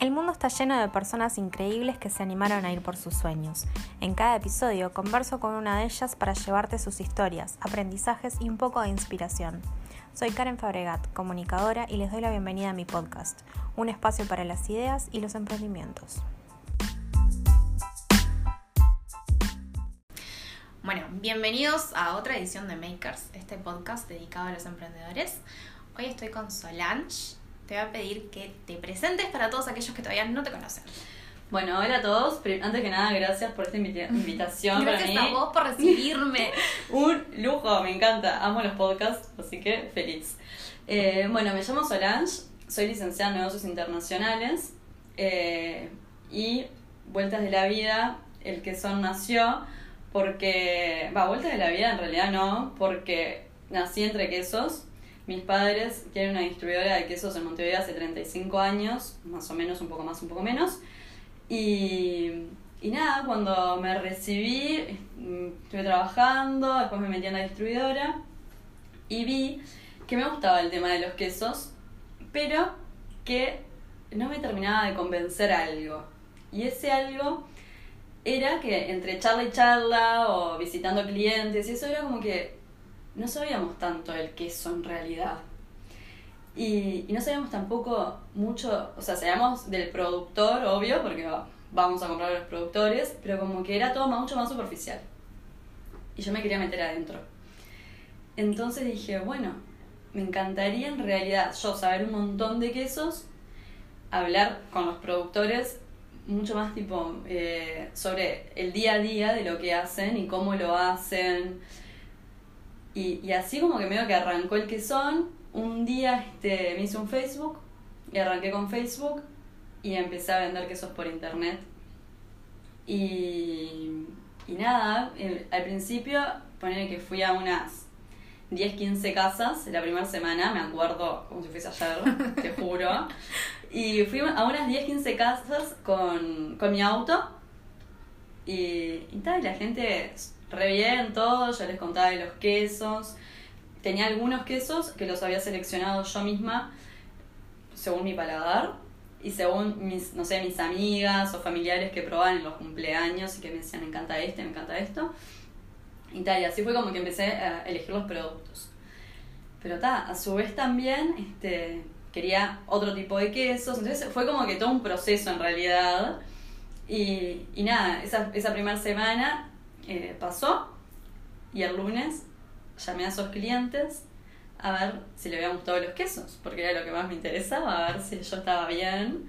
El mundo está lleno de personas increíbles que se animaron a ir por sus sueños. En cada episodio converso con una de ellas para llevarte sus historias, aprendizajes y un poco de inspiración. Soy Karen Fabregat, comunicadora, y les doy la bienvenida a mi podcast, un espacio para las ideas y los emprendimientos. Bueno, bienvenidos a otra edición de Makers, este podcast dedicado a los emprendedores. Hoy estoy con Solange. Te voy a pedir que te presentes para todos aquellos que todavía no te conocen. Bueno, hola a todos. Antes que nada, gracias por esta invitación. gracias a vos por recibirme. Un lujo, me encanta. Amo los podcasts, así que feliz. Eh, bueno, me llamo Solange, soy licenciada en negocios internacionales eh, y Vueltas de la Vida, el que son nació porque, va, Vueltas de la Vida en realidad no, porque nací entre quesos mis padres tienen una distribuidora de quesos en Montevideo hace 35 años, más o menos, un poco más, un poco menos. Y, y nada, cuando me recibí, estuve trabajando, después me metí en la distribuidora y vi que me gustaba el tema de los quesos, pero que no me terminaba de convencer algo. Y ese algo era que entre charla y charla o visitando clientes y eso era como que no sabíamos tanto el queso en realidad. Y, no sabíamos tampoco mucho, o sea, sabíamos del productor, obvio, porque vamos a comprar a los productores, pero como que era todo mucho más superficial. Y yo me quería meter adentro. Entonces dije, bueno, me encantaría en realidad yo saber un montón de quesos, hablar con los productores mucho más tipo eh, sobre el día a día de lo que hacen y cómo lo hacen, y, y así como que medio que arrancó el que son, un día este, me hice un Facebook y arranqué con Facebook y empecé a vender quesos por internet. Y, y nada, al principio, poner que fui a unas 10, 15 casas la primera semana, me acuerdo como si fuese ayer, te juro. Y fui a unas 10, 15 casas con, con mi auto. Y, y tal, y la gente re bien todo, yo les contaba de los quesos. Tenía algunos quesos que los había seleccionado yo misma según mi paladar y según mis, no sé, mis amigas o familiares que probaban en los cumpleaños y que me decían me encanta este, me encanta esto. Y tal, y así fue como que empecé a elegir los productos. Pero ta, a su vez también este, quería otro tipo de quesos. Entonces fue como que todo un proceso en realidad. Y, y nada, esa, esa primera semana eh, pasó y el lunes llamé a esos clientes a ver si le habían gustado los quesos, porque era lo que más me interesaba, a ver si yo estaba bien.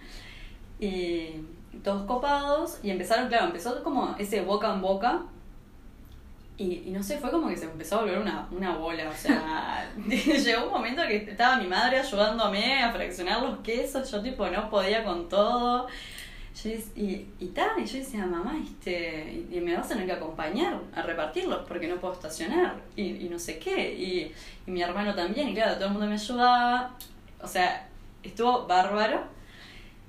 Y todos copados, y empezaron, claro, empezó como ese boca en boca. Y, no sé, fue como que se empezó a volver una, una bola. O sea, llegó un momento que estaba mi madre ayudándome a fraccionar los quesos. Yo, tipo, no podía con todo y, y tal, y yo decía, mamá, este, y me vas a tener que acompañar a repartirlos porque no puedo estacionar, y, y no sé qué, y, y, mi hermano también, y claro, todo el mundo me ayudaba, o sea, estuvo bárbaro,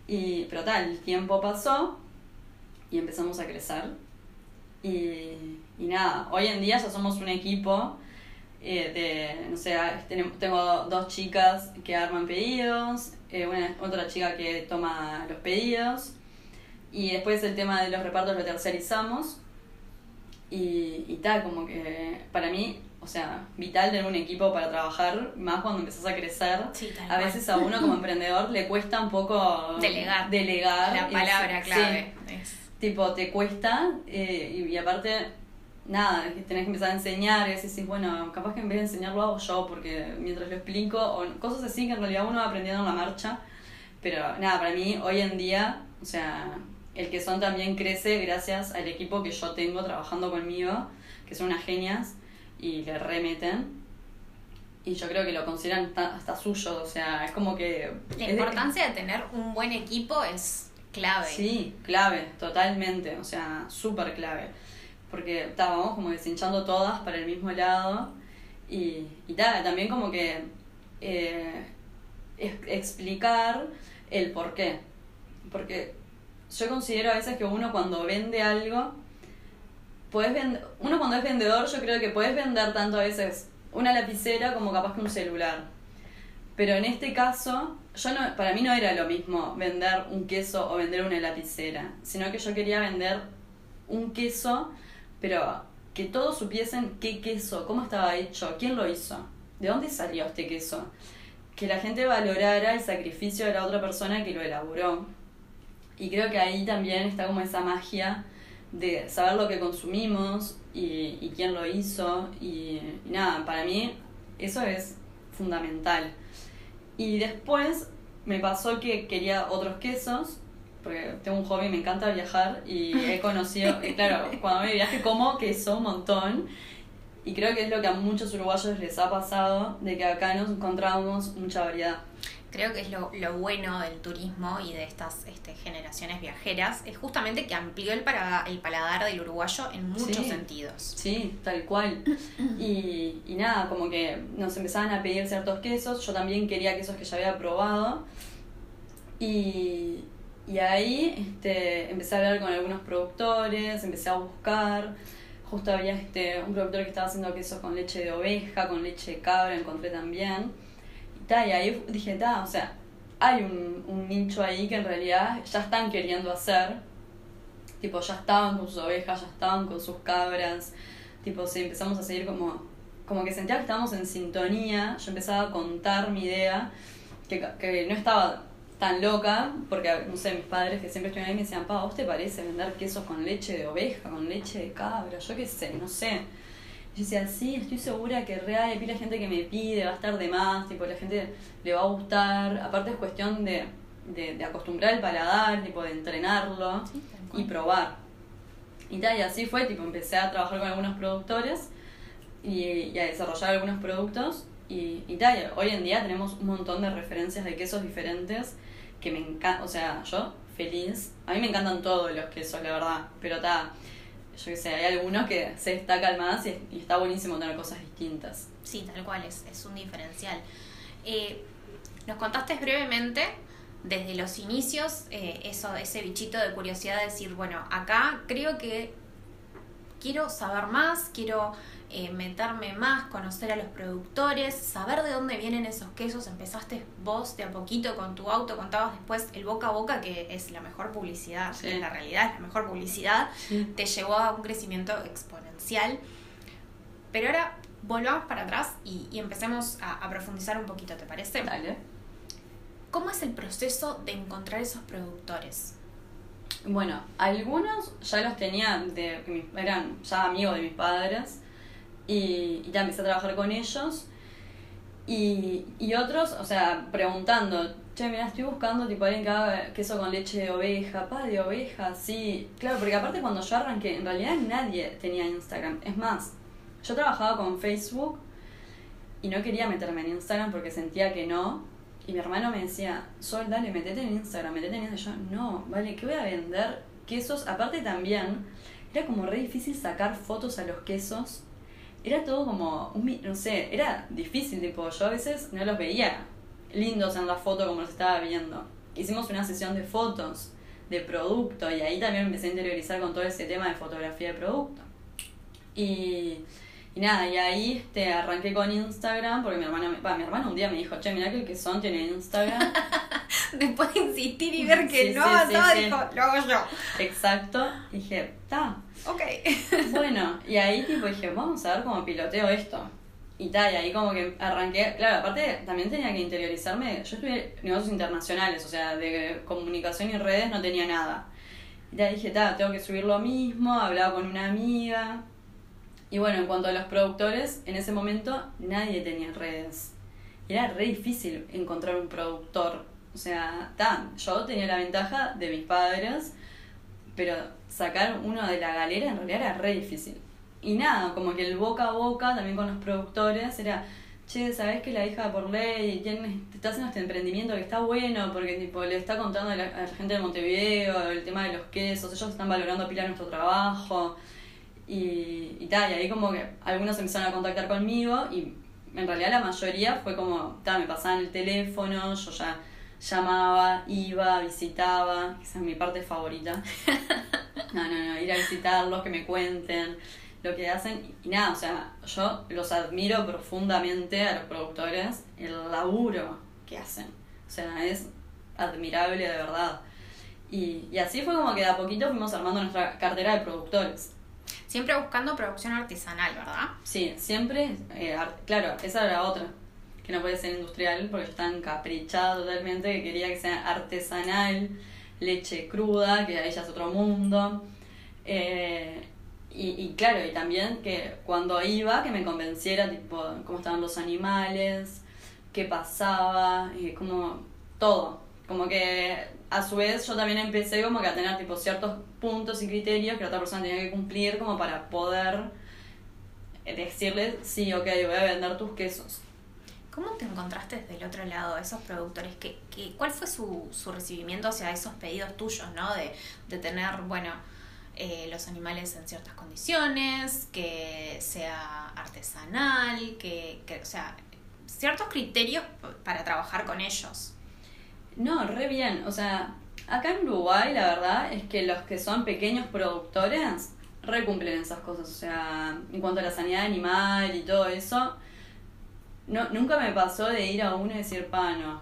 y, pero tal, el tiempo pasó y empezamos a crecer, y, y nada, hoy en día ya somos un equipo eh, de, no sé, tengo dos chicas que arman pedidos, eh, una, otra chica que toma los pedidos, y después el tema de los repartos lo tercerizamos. Y, y tal, como que para mí, o sea, vital tener un equipo para trabajar, más cuando empezás a crecer. a veces a uno como emprendedor le cuesta un poco delegar. delegar La palabra clave. Tipo, te cuesta eh, y, aparte, nada, tenés que empezar a enseñar y decís, bueno, capaz que en vez de enseñarlo hago yo, porque mientras lo explico, o cosas así que en realidad uno va aprendiendo en la marcha. Pero nada, para mí hoy en día, o sea, el que son también crece gracias al equipo que yo tengo trabajando conmigo, que son unas genias y le remeten. Y yo creo que lo consideran hasta, suyo, o sea, es como que... La importancia de... tener un buen equipo es clave. Sí, clave, totalmente, o sea, súper clave. Porque estábamos como deshinchando todas para el mismo lado y, y tal, también como que eh, explicar el por qué. Porque yo considero a veces que uno cuando vende algo, puedes vender, uno cuando es vendedor yo creo que puedes vender tanto a veces una lapicera como capaz que un celular. Pero en este caso, yo no, para mí no era lo mismo vender un queso o vender una lapicera, sino que yo quería vender un queso, pero que todos supiesen qué queso, cómo estaba hecho, quién lo hizo, de dónde salió este queso. Que la gente valorara el sacrificio de la otra persona que lo elaboró. Y creo que ahí también está como esa magia de saber lo que consumimos y, y quién lo hizo. Y, y nada, para mí eso es fundamental. Y después me pasó que quería otros quesos, porque tengo un hobby, me encanta viajar y he conocido, y claro, cuando me viaje como queso un montón. Y creo que es lo que a muchos uruguayos les ha pasado, de que acá nos encontramos mucha variedad. Creo que es lo, lo bueno del turismo y de estas este, generaciones viajeras, es justamente que amplió el, para, el paladar del uruguayo en muchos sentidos. Sí, tal cual. Y, y nada, como que nos empezaban a pedir ciertos quesos, yo también quería quesos que ya había probado. Y, y ahí este, empecé a hablar con algunos productores, empecé a buscar. Justo había este, un productor que estaba haciendo quesos con leche de oveja, con leche de cabra, encontré también. Y, ahí dije, ta, o sea, hay un, un nicho ahí que en realidad ya están queriendo hacer. Tipo, ya estaban con sus ovejas, ya estaban con sus cabras. Tipo, sí, empezamos a seguir como, como que sentía que estábamos en sintonía. Yo empezaba a contar mi idea, que, que no estaba tan loca, porque, no sé, mis padres que siempre estuvieron ahí me decían, pa, ¿vos te parece vender quesos con leche de oveja, con leche de cabra? Yo qué sé, no sé. Yo decía, sí, estoy segura que real hay pila gente que me pide, va a estar de más, tipo, la gente le va a gustar. Aparte es cuestión de, de, de acostumbrar el paladar, tipo, de entrenarlo y probar. Y tal, y así fue, tipo, empecé a trabajar con algunos productores y, y a desarrollar algunos productos. Y, y tal, hoy en día tenemos un montón de referencias de quesos diferentes que me encanta, o sea, yo feliz. A mí me encantan todos los quesos, la verdad, pero está, yo qué sé, hay algunos que se destacan más y, está buenísimo tener cosas distintas. Sí, tal cual, es, es un diferencial. Eh, nos contaste brevemente desde los inicios eh, eso, ese bichito de curiosidad de decir, bueno, acá creo que quiero saber más, quiero eh, meterme más, conocer a los productores, saber de dónde vienen esos quesos. Empezaste vos de a poquito con tu auto, contabas después el boca a boca, que es la mejor publicidad, Sí. en la realidad es la mejor publicidad, Sí. te llevó a un crecimiento exponencial. Pero ahora volvamos para atrás y, y empecemos a, a profundizar un poquito, ¿te parece? Dale. ¿Cómo es el proceso de encontrar esos productores? Bueno, algunos ya los tenía, de, eran ya amigos de mis padres y, y ya empecé a trabajar con ellos. Y, y otros, o sea, preguntando, che, mira, estoy buscando tipo alguien que haga queso con leche de oveja, pa, de oveja, sí. Claro, porque aparte cuando yo arranqué, en realidad nadie tenía Instagram. Es más, yo trabajaba con Facebook y no quería meterme en Instagram porque sentía que no. Y mi hermano me decía, Sol, dale, metete en Instagram, metete en Instagram. Yo, no, vale, ¿qué voy a vender? Quesos, aparte también, era como re difícil sacar fotos a los quesos. Era todo como, no sé, era difícil, tipo, yo a veces no los veía lindos en la foto como los estaba viendo. Hicimos una sesión de fotos, de producto, y ahí también empecé a interiorizar con todo ese tema de fotografía de producto. Y, y nada, y ahí este, arranqué con Instagram, porque mi hermana, me, va, mi hermana un día me dijo, che, mirá que el quesón tiene Instagram. Después de insistir y ver que Sí, no sí, sí, dijo, lo hago yo. Exacto. Y dije, está. Ok. Bueno, y ahí tipo dije, vamos a ver cómo piloteo esto. Y tal, y ahí como que arranqué, claro, aparte también tenía que interiorizarme, yo estudié negocios internacionales, o sea, de comunicación y redes no tenía nada. Y ya dije, ta, tengo que subir lo mismo, hablaba con una amiga. Y bueno, en cuanto a los productores, en ese momento nadie tenía redes. Y era re difícil encontrar un productor. O sea, ta, yo tenía la ventaja de mis padres, pero sacar uno de la galera en realidad era re difícil. Y nada, como que el boca a boca también con los productores era, che, ¿sabés que la hija por ley tiene, está haciendo este emprendimiento que está bueno? Porque tipo le está contando a la, a gente de Montevideo el tema de los quesos, ellos están valorando pila nuestro trabajo. Y, y tal, y ahí como que algunos empezaron a contactar conmigo y en realidad la mayoría fue como, ta, me pasaban el teléfono, yo ya llamaba, iba, visitaba, esa es mi parte favorita. No, no, no, ir a visitarlos, que me cuenten lo que hacen y nada, o sea, yo los admiro profundamente a los productores, el laburo que hacen. O sea, es admirable de verdad. Y, y así fue como que de a poquito fuimos armando nuestra cartera de productores. Siempre buscando producción artesanal, ¿verdad? Sí, siempre, eh, claro, esa era otra, que no puede ser industrial porque está encaprichada totalmente, que quería que sea artesanal, leche cruda, que ahí ya es otro mundo. Eh, y, y, claro, y también que cuando iba, que me convenciera, tipo, cómo estaban los animales, qué pasaba, y como todo. Como que a su vez yo también empecé como que a tener tipo ciertos puntos y criterios que la otra persona tenía que cumplir como para poder decirle, sí, ok, voy a vender tus quesos. ¿Cómo te encontraste desde el otro lado, esos productores? ¿Qué, qué, cuál fue su, su recibimiento hacia esos pedidos tuyos, ¿no? De, de tener, bueno, eh, los animales en ciertas condiciones, que sea artesanal, que, que, o sea, ciertos criterios para trabajar con ellos. No, re bien. O sea, acá en Uruguay la verdad es que los que son pequeños productores re cumplen esas cosas. O sea, en cuanto a la sanidad animal y todo eso, no, nunca me pasó de ir a uno y decir, pa, no.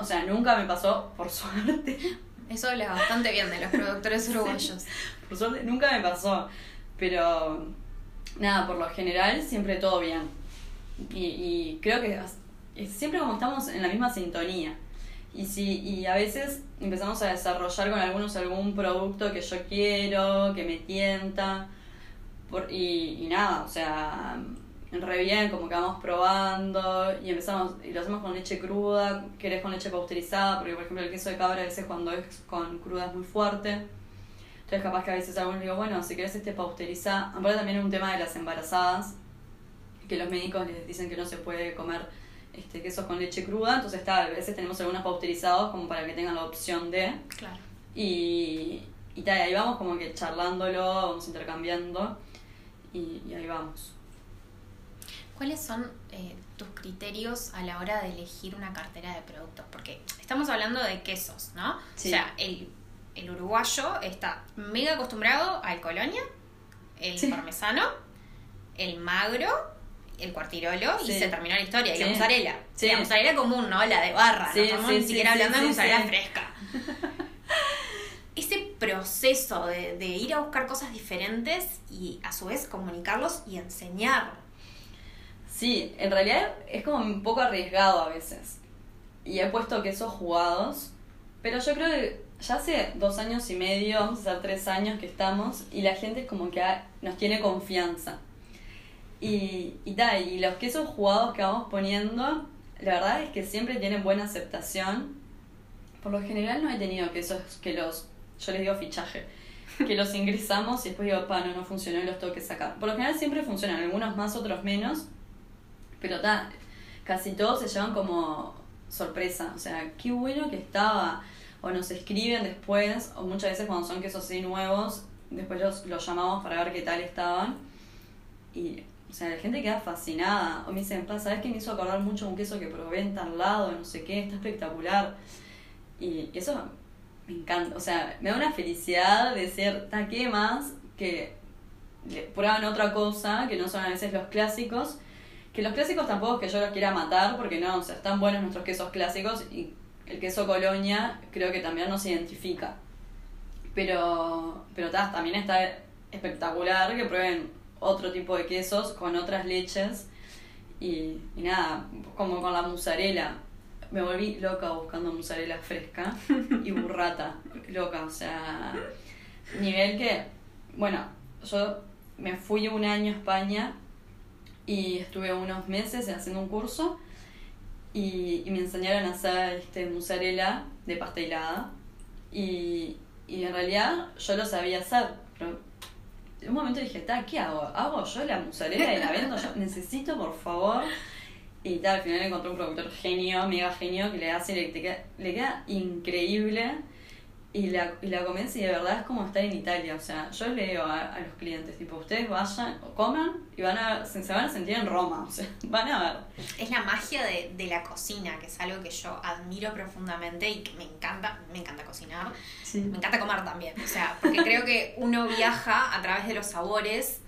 O sea, nunca me pasó, por suerte. Eso habla bastante bien de los productores uruguayos. por suerte, nunca me pasó. Pero, nada, por lo general, siempre todo bien. Y, y creo que siempre como estamos en la misma sintonía. Y, si, y a veces empezamos a desarrollar con algunos algún producto que yo quiero, que me tienta. Por, y, y nada, o sea, re bien, como que vamos probando y empezamos, y lo hacemos con leche cruda, querés con leche pasteurizada, porque por ejemplo el queso de cabra a veces cuando es con cruda es muy fuerte. Entonces capaz que a veces algunos digo, bueno, si querés este pasteurizado, aparte también es un tema de las embarazadas, que los médicos les dicen que no se puede comer este quesos con leche cruda, entonces está, a veces tenemos algunos pasteurizados como para que tengan la opción de. Claro. Y, y tal, ahí vamos como que charlándolo, vamos intercambiando y, y ahí vamos. ¿Cuáles son eh, tus criterios a la hora de elegir una cartera de productos? Porque estamos hablando de quesos, ¿no? Sí. O sea, el, el uruguayo está mega acostumbrado al colonia, el Sí. parmesano, el magro, el cuartirolo y se terminó la historia. Y la mozzarella. Sí. La mozzarella común, ¿no? La de barra. No estamos ni siquiera hablando de mozzarella fresca. Ese proceso de, de ir a buscar cosas diferentes y a su vez comunicarlos y enseñar. Sí, en realidad es como un poco arriesgado a veces. Y he puesto quesos jugados, pero yo creo que ya hace dos años y medio, vamos a hacer tres años que estamos, y la gente es como que nos tiene confianza. Y, y tal, y los quesos jugados que vamos poniendo, la verdad es que siempre tienen buena aceptación. Por lo general no he tenido quesos que los, yo les digo fichaje, que los ingresamos y después digo, pa, no, no funcionó y los tengo que sacar. Por lo general siempre funcionan, algunos más, otros menos, pero ta, casi todos se llevan como sorpresa. O sea, qué bueno que estaba. O nos escriben después, o muchas veces cuando son quesos así nuevos, después los, los llamamos para ver qué tal estaban. Y, o sea, la gente queda fascinada. O me dicen, ¿sabes qué me hizo acordar mucho un queso que probé en tal lado? No sé qué, está espectacular. Y eso me encanta. O sea, me da una felicidad de ser, ta, ¿qué más? Que prueban otra cosa, que no son a veces los clásicos. Que los clásicos tampoco es que yo los quiera matar, porque no, o sea, están buenos nuestros quesos clásicos y el queso colonia creo que también nos identifica. Pero, pero ta, también está espectacular que prueben otro tipo de quesos con otras leches. Y, y nada, como con la mozzarella. Me volví loca buscando mozzarella fresca y burrata. Loca, o sea, nivel que, bueno, yo me fui un año a España y estuve unos meses haciendo un curso y, y me enseñaron a hacer este mozzarella de pasta helada y, y en realidad yo lo sabía hacer pero un momento dije "Ta, ¿qué hago? ¿hago yo la mozzarella y la vendo yo? necesito por favor y tal, al final encontré un productor genio, mega genio que le hace, le, le queda increíble y la, y la convence y de verdad es como estar en Italia. O sea, yo le digo a, a los clientes, tipo, ustedes vayan, o coman y van a, se, se van a sentir en Roma. O sea, van a ver. Es la magia de, de la cocina, que es algo que yo admiro profundamente y que me encanta, me encanta cocinar. Me encanta comer también, o sea, porque creo que uno viaja a través de los sabores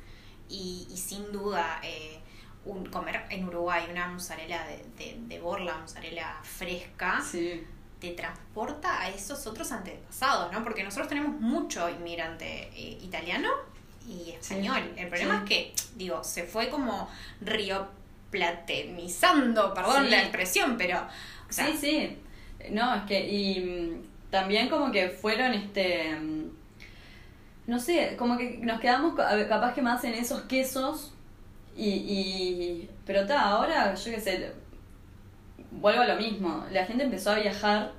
y, y sin duda eh, un, comer en Uruguay una mozzarella de, de, de borla, mozzarella fresca, Sí. Te transporta a esos otros antepasados, ¿no? Porque nosotros tenemos mucho inmigrante eh, italiano y español. El problema Sí. es que, digo, se fue como rioplatenizando, perdón Sí. la expresión, pero... O sea, sí, sí. No, es que, y mm, también como que fueron, este, mm, no sé, como que nos quedamos ca- capaz que más en esos quesos y, y pero está, ahora yo qué sé, vuelvo a lo mismo, la gente empezó a viajar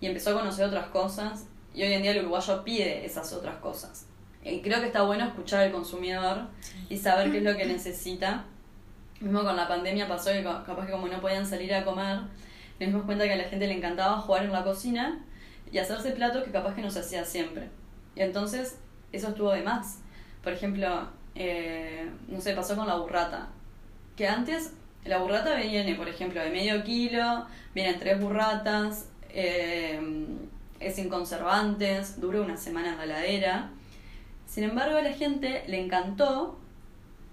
y empezó a conocer otras cosas y hoy en día el uruguayo pide esas otras cosas. Y creo que está bueno escuchar al consumidor y saber qué es lo que necesita. Mismo con la pandemia pasó que ca- capaz que como no podían salir a comer, nos dimos cuenta que a la gente le encantaba jugar en la cocina y hacerse platos que capaz que no se hacía siempre. Y entonces eso estuvo de más. Por ejemplo, eh, no sé, pasó con la burrata. Que antes la burrata viene, por ejemplo, de medio kilo, vienen tres burratas, eh, es sin conservantes, dura una semana en la heladera. Sin embargo, a la gente le encantó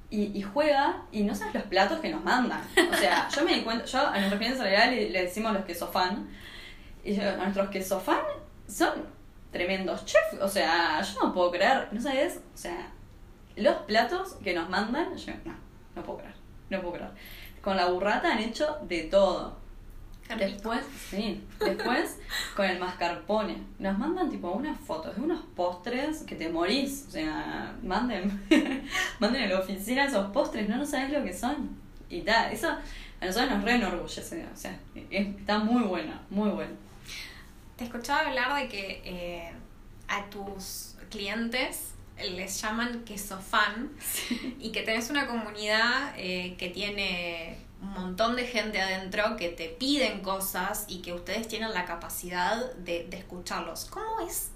y, y juega y no sabes los platos que nos mandan. O sea, yo me di cuenta, yo a nuestros clientes en le, le decimos los queso fan. Y yo, a nuestros queso fan son tremendos chefs. O sea, yo no puedo creer, ¿no sabes? O sea, los platos que nos mandan, yo no, no puedo creer, no puedo creer. Con la burrata han hecho de todo. Después, sí, después con el mascarpone. Nos mandan tipo unas fotos de unos postres que te morís. O sea, manden, manden a la oficina esos postres, no, no sabes lo que son. Y tal, eso a nosotros nos re enorgullece. O sea, es- está muy bueno, muy bueno. Te escuchaba hablar de que eh, a tus clientes les llaman queso fan y que tenés una comunidad eh, que tiene un montón de gente adentro que te piden cosas y que ustedes tienen la capacidad de, de escucharlos. ¿Cómo es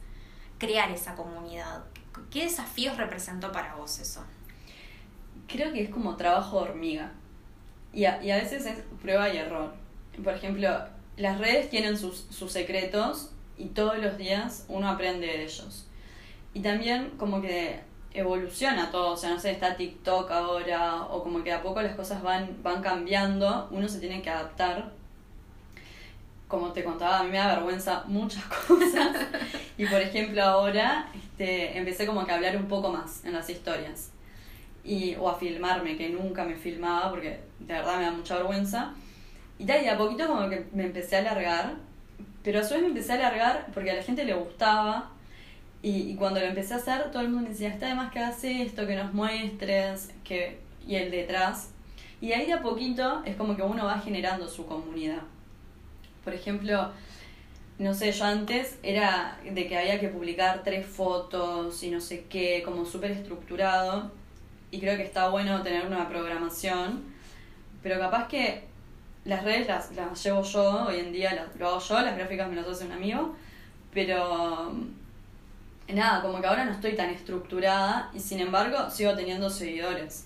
crear esa comunidad? ¿Qué desafíos representó para vos eso? creo que es como trabajo de hormiga. Y a, y a veces es prueba y error. Por ejemplo, las redes tienen sus, sus secretos y todos los días uno aprende de ellos. Y también como que evoluciona todo, o sea, no sé, está TikTok ahora, o como que a poco las cosas van, van cambiando, uno se tiene que adaptar. Como te contaba, a mí me da vergüenza muchas cosas. y por ejemplo ahora este, empecé como que a hablar un poco más en las historias y, o a filmarme, que nunca me filmaba porque de verdad me da mucha vergüenza. Y tal, y a poquito como que me empecé a alargar, pero a su vez me empecé a alargar porque a la gente le gustaba. Y, y cuando lo empecé a hacer, todo el mundo me decía, está de más que hagas esto, que nos muestres, que y el detrás. Y ahí de a poquito es como que uno va generando su comunidad. Por ejemplo, no sé, yo antes era de que había que publicar tres fotos y no sé qué, como súper estructurado. Y creo que está bueno tener una programación. Pero capaz que las redes las, las llevo yo, hoy en día las, lo hago yo, las gráficas me las hace un amigo. Pero nada, como que ahora no estoy tan estructurada y sin embargo sigo teniendo seguidores.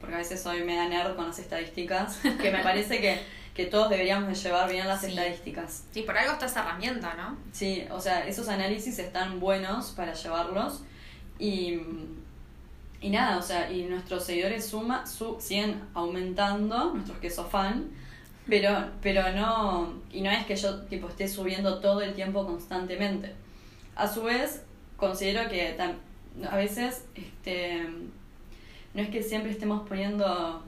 Porque a veces soy media nerd con las estadísticas, que me parece que, que todos deberíamos de llevar bien las Sí. estadísticas. Sí, por algo está esa herramienta, ¿no? Sí, o sea, esos análisis están buenos para llevarlos y, y nada, o sea, y nuestros seguidores suma, su, siguen aumentando, nuestros que son fan, pero, pero no, y no es que yo tipo esté subiendo todo el tiempo constantemente. A su vez, considero que a veces este, no es que siempre estemos poniendo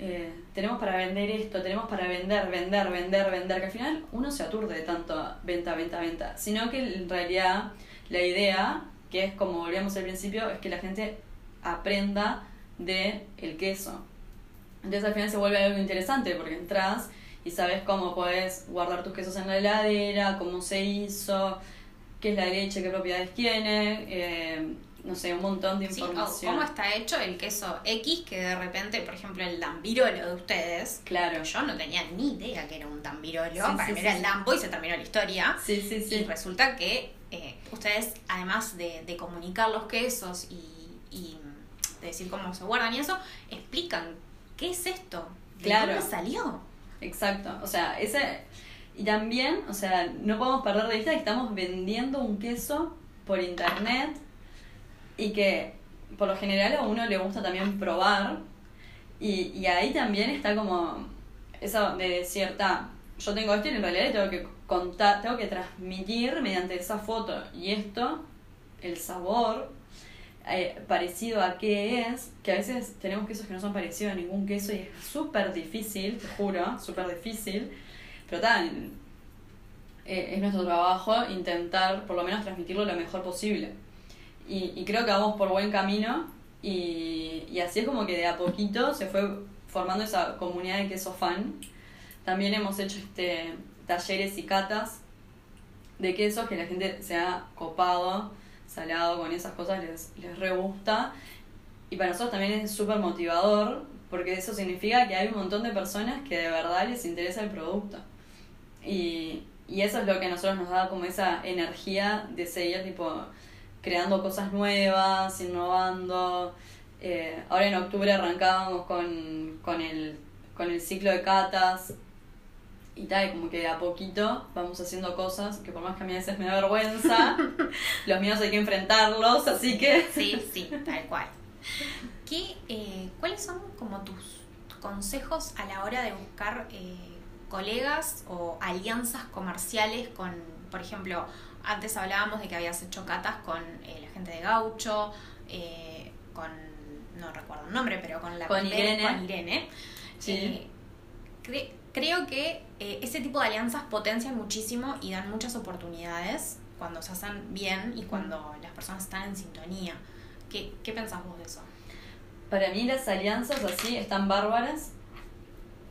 eh, tenemos para vender esto, tenemos para vender, vender, vender, vender, que al final uno se aturde de tanto venta, venta, venta, sino que en realidad la idea, que es como volvíamos al principio, es que la gente aprenda de el queso. Entonces al final se vuelve algo interesante porque entras y sabes cómo puedes guardar tus quesos en la heladera, cómo se hizo, qué es la leche, qué propiedades tiene, eh, no sé, un montón de Sí, o información. cómo está hecho el queso X que de repente, por ejemplo, el dambirolo de ustedes, Claro. yo no tenía ni idea que era un dambirolo, Sí, para sí, mí era el dambo y se terminó la historia. Sí, sí, Y sí. resulta que eh, ustedes, además de, de comunicar los quesos y, y de decir cómo se guardan y eso, explican qué es esto, de Claro. dónde salió. Exacto, o sea, ese y también, o sea, no podemos perder de vista que estamos vendiendo un queso por internet y que por lo general a uno le gusta también probar. Y, y ahí también está como eso de cierta, yo tengo esto y en realidad tengo que contar, tengo que transmitir mediante esa foto y esto, el sabor eh, parecido a qué es, que a veces tenemos quesos que no son parecidos a ningún queso y es súper difícil, te juro, súper difícil, pero tal, eh, es nuestro trabajo intentar por lo menos transmitirlo lo mejor posible. Y, creo que vamos por buen camino y, y así es como que de a poquito se fue formando esa comunidad de queso fan. También hemos hecho este talleres y catas de quesos que la gente se ha copado, salado con esas cosas, les, les re gusta. Y para nosotros también es súper motivador, porque eso significa que hay un montón de personas que de verdad les interesa el producto. Y, y eso es lo que a nosotros nos da como esa energía de seguir tipo creando cosas nuevas, innovando. Eh, ahora en octubre arrancábamos con, con, el, con el ciclo de catas y tal, como que de a poquito vamos haciendo cosas que por más que a mí a veces me da vergüenza, los míos hay que enfrentarlos, así que... Sí, sí, tal cual. ¿Qué, eh, ¿Cuáles son como tus consejos a la hora de buscar eh, colegas o alianzas comerciales con, por ejemplo, antes hablábamos de que habías hecho catas con eh, la gente de Gaucho, eh, con, no recuerdo el nombre, pero con la Con Irene. Con Irene. Sí. Eh, cre- creo que eh, ese tipo de alianzas potencian muchísimo y dan muchas oportunidades cuando se hacen bien y cuando las personas están en sintonía. ¿Qué, qué pensás vos de eso? Para mí las alianzas así están bárbaras.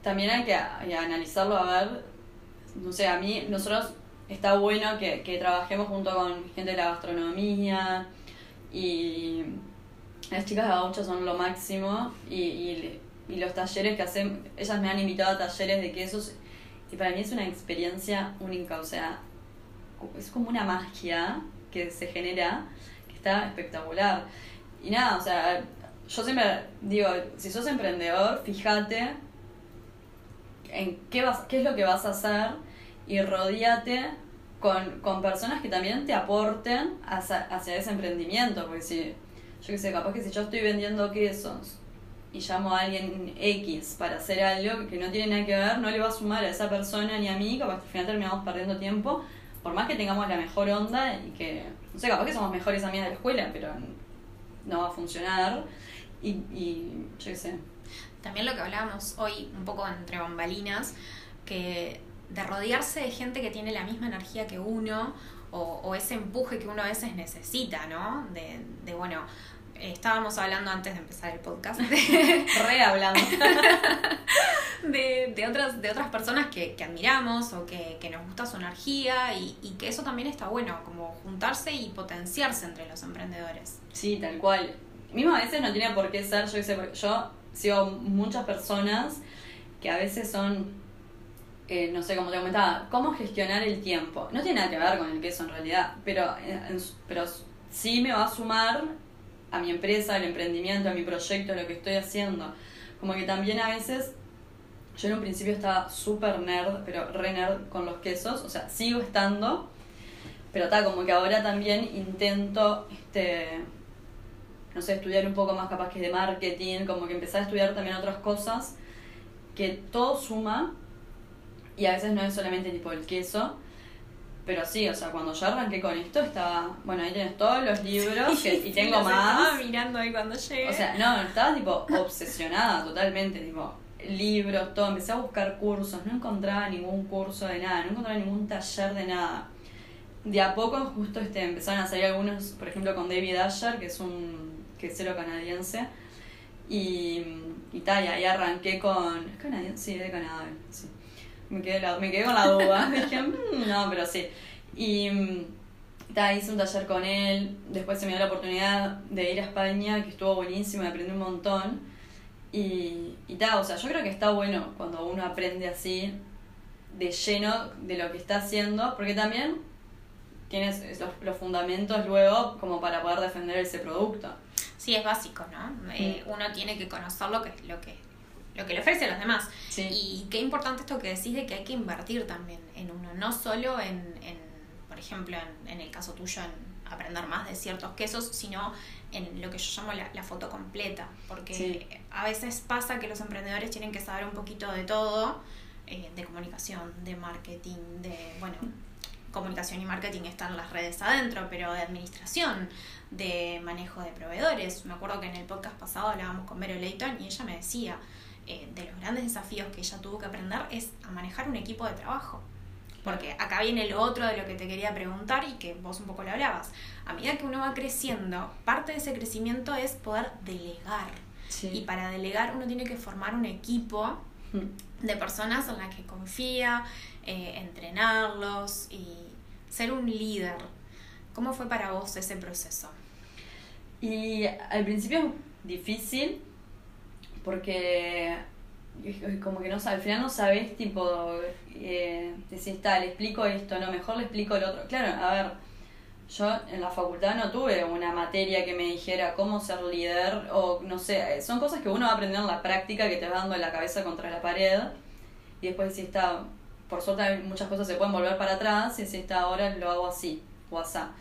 También hay que analizarlo a ver, no sé, a mí, nosotros está bueno que, que trabajemos junto con gente de la gastronomía y las chicas de Gaucho son lo máximo y, y, y los talleres que hacen, ellas me han invitado a talleres de quesos y para mí es una experiencia única, o sea, es como una magia que se genera que está espectacular. Y nada, o sea, yo siempre digo, si sos emprendedor, fíjate en qué, vas, qué es lo que vas a hacer y rodíate con, con personas que también te aporten hacia, hacia ese emprendimiento. Porque si, yo qué sé, capaz que si yo estoy vendiendo quesos y llamo a alguien X para hacer algo que no tiene nada que ver, no le va a sumar a esa persona ni a mí, capaz que al final terminamos perdiendo tiempo, por más que tengamos la mejor onda y que, no sé, capaz que somos mejores amigas de la escuela, pero no va a funcionar. Y, y yo qué sé, También lo que hablábamos hoy, un poco entre bambalinas, que de rodearse de gente que tiene la misma energía que uno o, o ese empuje que uno a veces necesita, ¿no? De, de bueno, estábamos hablando antes de empezar el podcast de, re hablando. de, de otras, de otras personas que, que admiramos o que, que nos gusta su energía y, y que eso también está bueno, como juntarse y potenciarse entre los emprendedores. Sí, tal cual. Mismo a veces no tiene por qué ser, yo yo sigo muchas personas que a veces son, eh, no sé, como te comentaba, cómo gestionar el tiempo. No tiene nada que ver con el queso en realidad, pero, eh, en pero sí me va a sumar a mi empresa, al emprendimiento, a mi proyecto, a lo que estoy haciendo. Como que también a veces, yo en un principio estaba súper nerd, pero re nerd con los quesos, o sea, sigo estando, pero está como que ahora también intento, este, no sé, estudiar un poco más capaz que de marketing, como que empezar a estudiar también otras cosas, que todo suma, y a veces no es solamente tipo el queso, pero sí, o sea, cuando yo arranqué con esto estaba, bueno, ahí tienes todos los libros que- y tengo más. Estaba mirando ahí cuando llegué. O sea, no, estaba tipo obsesionada totalmente, tipo libros, todo, empecé a buscar cursos, no encontraba ningún curso de nada, no encontraba ningún taller de nada. De a poco justo este empezaron a salir algunos, por ejemplo con David Asher, que es un quesero canadiense, y, y tal, y ahí arranqué con... ¿Es canadiense? Sí, es de Canadá, sí. Me quedé, la- me quedé con la duda, dije, "Mm, no, pero sí. Y ta, hice un taller con él, después se me dio la oportunidad de ir a España, que estuvo buenísimo, aprendí un montón. Y, y ta, o sea, yo creo que está bueno cuando uno aprende así, de lleno de lo que está haciendo, porque también tienes los, los fundamentos luego como para poder defender ese producto. Sí, es básico, ¿no? Eh, uno tiene que conocer lo que, lo que, lo que le ofrece a los demás. Sí. Y qué importante esto que decís de que hay que invertir también en uno, no solo en, en por ejemplo, en, en el caso tuyo, en aprender más de ciertos quesos, sino en lo que yo llamo la, la foto completa, porque Sí. a veces pasa que los emprendedores tienen que saber un poquito de todo, eh, de comunicación, de marketing, de, bueno, comunicación y marketing están las redes adentro, pero de administración, de manejo de proveedores. Me acuerdo que en el podcast pasado hablábamos con Vero Leighton y ella me decía, eh, de los grandes desafíos que ella tuvo que aprender es a manejar un equipo de trabajo. Porque acá viene lo otro de lo que te quería preguntar y que vos un poco lo hablabas. A medida que uno va creciendo, parte de ese crecimiento es poder delegar. Sí. Y para delegar uno tiene que formar un equipo de personas en las que confía, eh, entrenarlos y ser un líder. ¿Cómo fue para vos ese proceso? Y al principio es difícil porque como que no al final no sabes tipo eh, está le explico esto no mejor le explico lo otro claro a ver yo en la facultad no tuve una materia que me dijera cómo ser líder o no sé son cosas que uno va a aprender en la práctica que te va dando la cabeza contra la pared y después si está por suerte muchas cosas se pueden volver para atrás y si está ahora lo hago así o asá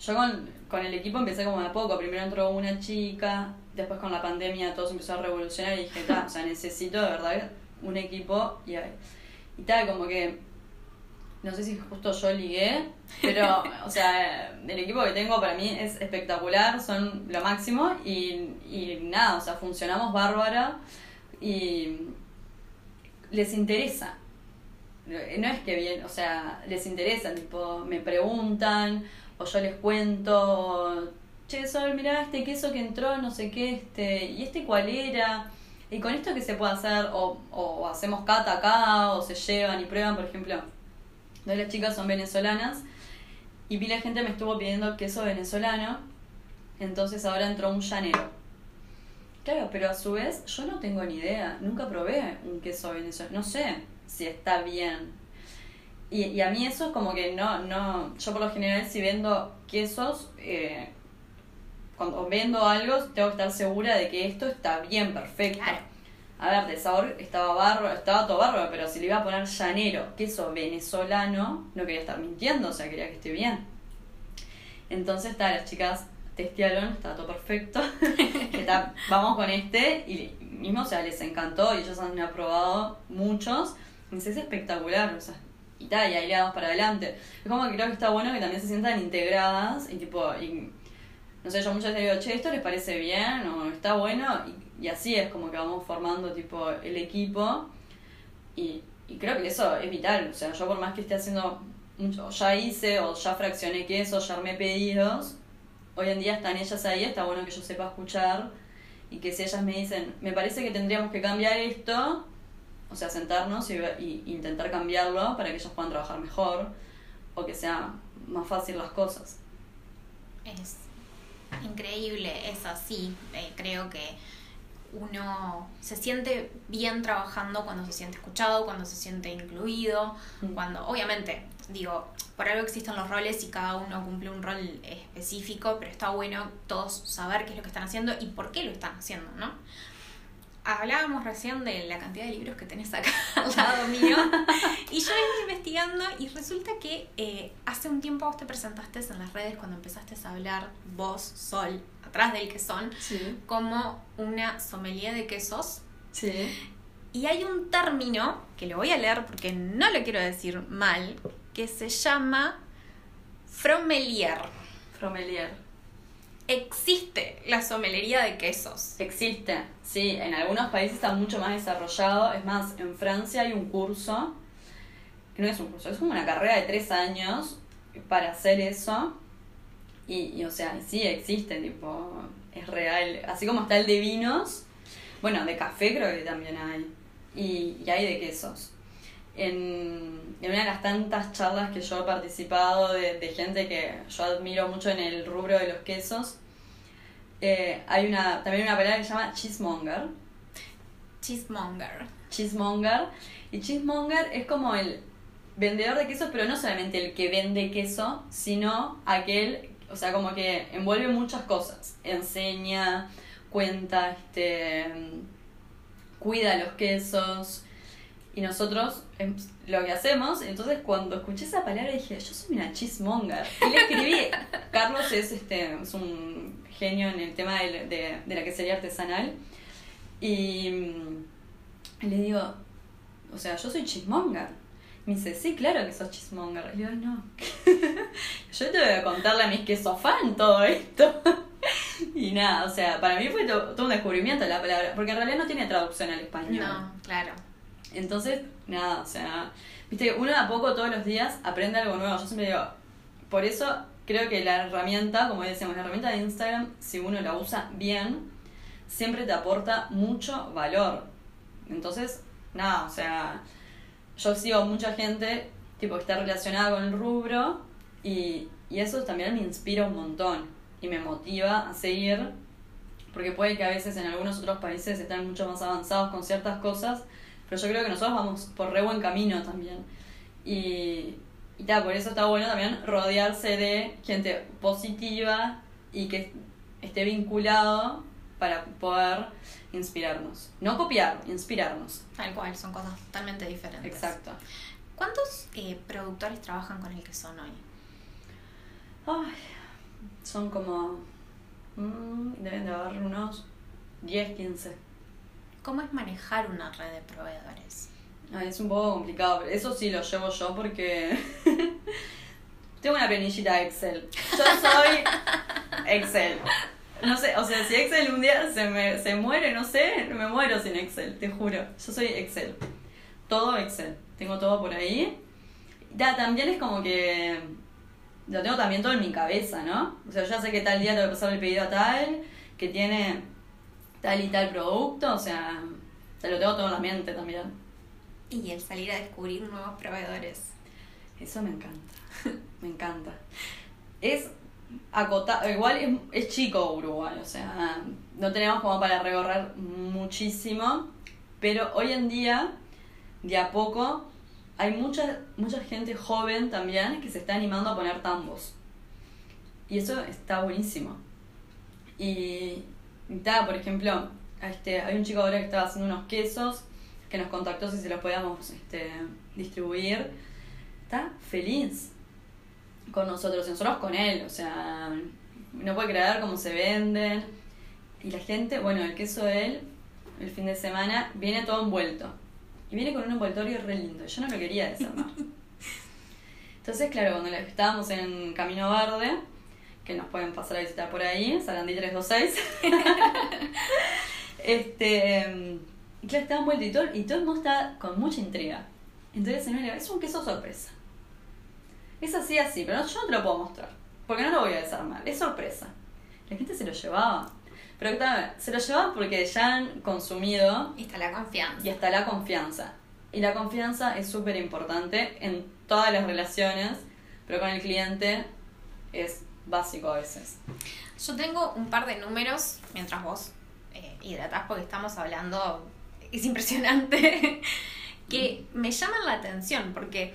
yo con, con el equipo empecé como de a poco. Primero entró una chica, después con la pandemia todo se empezó a revolucionar y dije, o sea, necesito de verdad un equipo. Y, y tal, como que, no sé si justo yo ligué, pero, o sea, el equipo que tengo para mí es espectacular, son lo máximo y, y nada, o sea, funcionamos bárbara y les interesa. No es que bien, o sea, les interesa, tipo, me preguntan o yo les cuento, che, Sol, mirá este queso que entró, no sé qué, este, y este cuál era, y con esto qué se puede hacer, o, o hacemos cata acá, o se llevan y prueban, por ejemplo, dos de las chicas son venezolanas, y pila de gente me estuvo pidiendo queso venezolano, entonces ahora entró un llanero. Claro, pero a su vez yo no tengo ni idea, nunca probé un queso venezolano, no sé si está bien, y, y a mí eso es como que no, no, yo por lo general si vendo quesos, eh, cuando vendo algo tengo que estar segura de que esto está bien, perfecto. Claro. A ver, de sabor estaba barro, estaba todo barro, pero si le iba a poner llanero, queso venezolano, no quería estar mintiendo, o sea, quería que esté bien. Entonces, está, las chicas testearon, estaba todo perfecto. ta, vamos con este, y mismo, o sea, les encantó, y ellos han aprobado muchos. Y es espectacular, o sea, y tal, y ahí le damos para adelante. Es como que creo que está bueno que también se sientan integradas y tipo, y, no sé, yo muchas veces digo, che, ¿esto les parece bien? o está bueno, y, y así es como que vamos formando tipo el equipo y, y creo que eso es vital, o sea, yo por más que esté haciendo mucho, ya hice o ya fraccioné queso, ya armé pedidos, hoy en día están ellas ahí, está bueno que yo sepa escuchar y que si ellas me dicen, me parece que tendríamos que cambiar esto, o sea, sentarnos y, y intentar cambiarlo para que ellos puedan trabajar mejor o que sea más fácil las cosas. Es increíble, es así. Eh, creo que uno se siente bien trabajando cuando se siente escuchado, cuando se siente incluido, Mm. cuando, obviamente, digo, por algo existen los roles y cada uno cumple un rol específico, pero está bueno todos saber qué es lo que están haciendo y por qué lo están haciendo, ¿no? Hablábamos recién de la cantidad de libros que tenés acá al lado mío y yo vengo investigando y resulta que eh, hace un tiempo vos te presentaste en las redes cuando empezaste a hablar vos, Sol, atrás del quesón, Sí, como una sommelier de quesos. sí. Y hay un término, que lo voy a leer porque no lo quiero decir mal, que se llama fromelier. Fromelier. Existe la sommelería de quesos. Existe, sí, en algunos países está mucho más desarrollado. Es más, en Francia hay un curso, que no es un curso, es como una carrera de tres años para hacer eso. Y, y, o sea, sí existe, tipo, es real. Así como está el de vinos, bueno, de café creo que también hay. Y, y hay de quesos. En, en una de las tantas charlas que yo he participado de, de gente que yo admiro mucho en el rubro de los quesos, eh, hay una también una palabra que se llama cheesemonger. Cheesemonger. Cheesemonger. Y cheesemonger es como el vendedor de queso, pero no solamente el que vende queso, sino aquel, o sea, como que envuelve muchas cosas. Enseña, cuenta, este, cuida los quesos. Y nosotros em, lo que hacemos, entonces cuando escuché esa palabra dije, yo soy una cheesemonger. Y le escribí, Carlos es, este, es un genio en el tema de, de, de la quesería artesanal. Y mm, le digo, o sea, yo soy cheesemonger. Me dice, sí, claro que sos cheesemonger. Y digo, no. yo te voy a contarle a mis queso fan todo esto. y nada, o sea, para mí fue to- todo un descubrimiento la palabra, porque en realidad no tiene traducción al español. No, claro. Entonces, nada, o sea, viste, uno a poco todos los días aprende algo nuevo. Yo siempre digo, por eso creo que la herramienta, como decíamos, la herramienta de Instagram, si uno la usa bien, siempre te aporta mucho valor. Entonces, nada, o sea, yo sigo mucha gente, tipo, que está relacionada con el rubro y, y eso también me inspira un montón y me motiva a seguir, porque puede que a veces en algunos otros países están mucho más avanzados con ciertas cosas, pero yo creo que nosotros vamos por re buen camino también. Y, y ta, por eso está bueno también rodearse de gente positiva y que esté vinculado para poder inspirarnos. No copiar, inspirarnos. Tal cual, son cosas totalmente diferentes. Exacto. ¿Cuántos eh, productores trabajan con el que son hoy? Ay, son como... mm, deben de haber unos 10, 15. ¿Cómo es manejar una red de proveedores? Ay, es un poco complicado, pero eso sí lo llevo yo porque tengo una planillita Excel. Yo soy Excel. No sé, o sea, si Excel un día se me se muere, no sé, me muero sin Excel, te juro. Yo soy Excel. Todo Excel. Tengo todo por ahí. Ya, también es como que lo tengo también todo en mi cabeza, ¿no? O sea, ya sé que tal día tengo que pasar el pedido a tal, que tiene tal y tal producto, o sea, te lo tengo todo en la mente también. Y el salir a descubrir nuevos proveedores. Eso me encanta. Me encanta. Es acotado, igual es, es chico Uruguay, o sea, no tenemos como para recorrer muchísimo, pero hoy en día, de a poco, hay mucha, mucha gente joven también que se está animando a poner tambos. Y eso está buenísimo. Y, ta, por ejemplo, este, hay un chico ahora que estaba haciendo unos quesos que nos contactó si se los podíamos este, distribuir. Está feliz con nosotros, nosotros con él, o sea, no puede creer cómo se venden. Y la gente, bueno, el queso de él, el fin de semana, viene todo envuelto. Y viene con un envoltorio re lindo. Yo no lo quería desarmar. Entonces, claro, cuando estábamos en Camino Verde, que nos pueden pasar a visitar por ahí, Sarandí 326. este, y claro, estaba envuelto y todo, y todo el mundo está con mucha intriga. Entonces, dijo, es un queso sorpresa. Es así, así, pero no- yo no te lo puedo mostrar. Porque no lo voy a desarmar. Es sorpresa. La gente se lo llevaba. Pero claro, se lo llevaba porque ya han consumido Y está la confianza. y está la confianza. Y la confianza es súper importante en todas las relaciones, pero con el cliente es básico a veces. Yo tengo un par de números mientras vos eh, hidratás porque estamos hablando, es impresionante, que me llaman la atención porque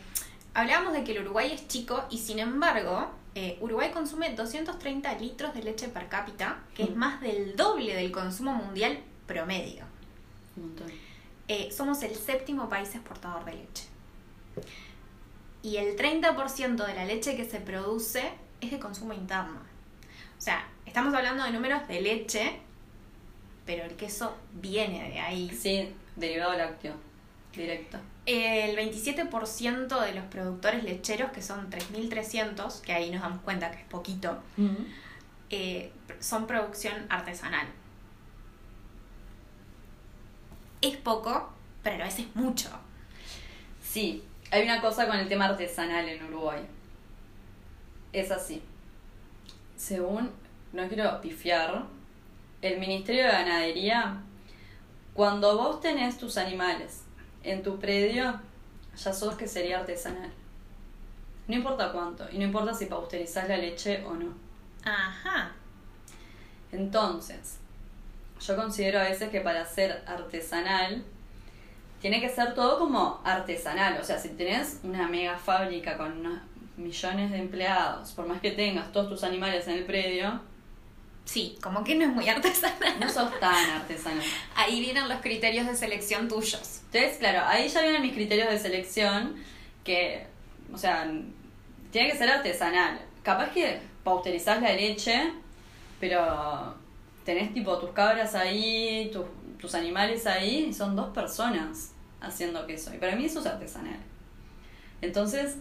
hablábamos de que el Uruguay es chico y sin embargo eh, Uruguay consume 230 litros de leche per cápita, que es Mm. más del doble del consumo mundial promedio. Un montón. Eh, somos el séptimo país exportador de leche. Y el 30% de la leche que se produce es de consumo interno. O sea, estamos hablando de números de leche, pero el queso viene de ahí. Sí, derivado lácteo, directo. El 27% de los productores lecheros, que son 3.300, que ahí nos damos cuenta que es poquito, eh, son producción artesanal. Es poco, pero a veces mucho. Sí, hay una cosa con el tema artesanal en Uruguay. Es así. Según, no quiero pifiar, el Ministerio de Ganadería, cuando vos tenés tus animales en tu predio, ya sos que sería artesanal. No importa cuánto, y no importa si pasteurizás la leche o no. Ajá. Entonces, yo considero a veces que para ser artesanal, tiene que ser todo como artesanal. O sea, si tenés una mega fábrica con unos millones de empleados, por más que tengas todos tus animales en el predio, Sí, como que no es muy artesanal. no sos tan artesanal. Ahí vienen los criterios de selección tuyos. Entonces, claro, ahí ya vienen mis criterios de selección, que, o sea, tiene que ser artesanal. Capaz que pausterizás la leche, pero tenés tipo tus cabras ahí, tus, tus animales ahí, y son dos personas haciendo queso. Y para mí eso es artesanal. Entonces,